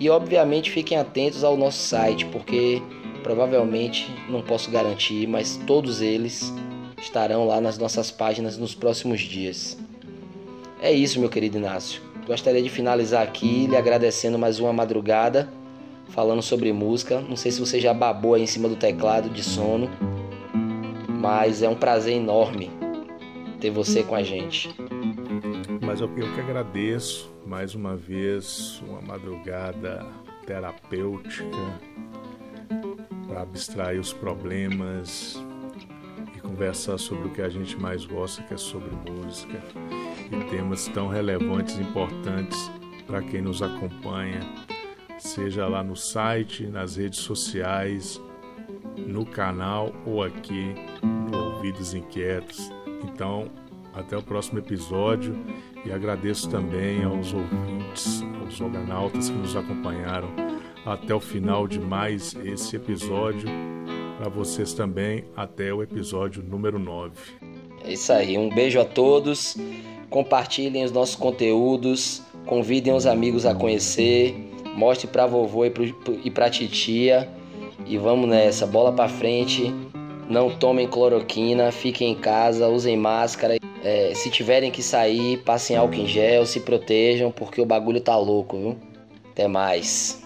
E obviamente fiquem atentos ao nosso site, porque provavelmente não posso garantir, mas todos eles estarão lá nas nossas páginas nos próximos dias. É isso, meu querido Inácio. Gostaria de finalizar aqui lhe agradecendo mais uma madrugada, falando sobre música. Não sei se você já babou aí em cima do teclado de sono, mas é um prazer enorme ter você com a gente. Mas eu, eu que agradeço mais uma vez uma madrugada terapêutica para abstrair os problemas, conversar sobre o que a gente mais gosta, que é sobre música, e temas tão relevantes e importantes para quem nos acompanha, seja lá no site, nas redes sociais, no canal ou aqui no Ouvidos Inquietos. Então, até o próximo episódio e agradeço também aos ouvintes, aos organautas que nos acompanharam até o final de mais esse episódio para vocês também até o episódio número 9. É isso aí, um beijo a todos. Compartilhem os nossos conteúdos, convidem os amigos a conhecer, mostre para vovô e para titia e vamos nessa, bola para frente. Não tomem cloroquina, fiquem em casa, usem máscara. É, se tiverem que sair, passem álcool em gel, se protejam, porque o bagulho tá louco, viu? Até mais.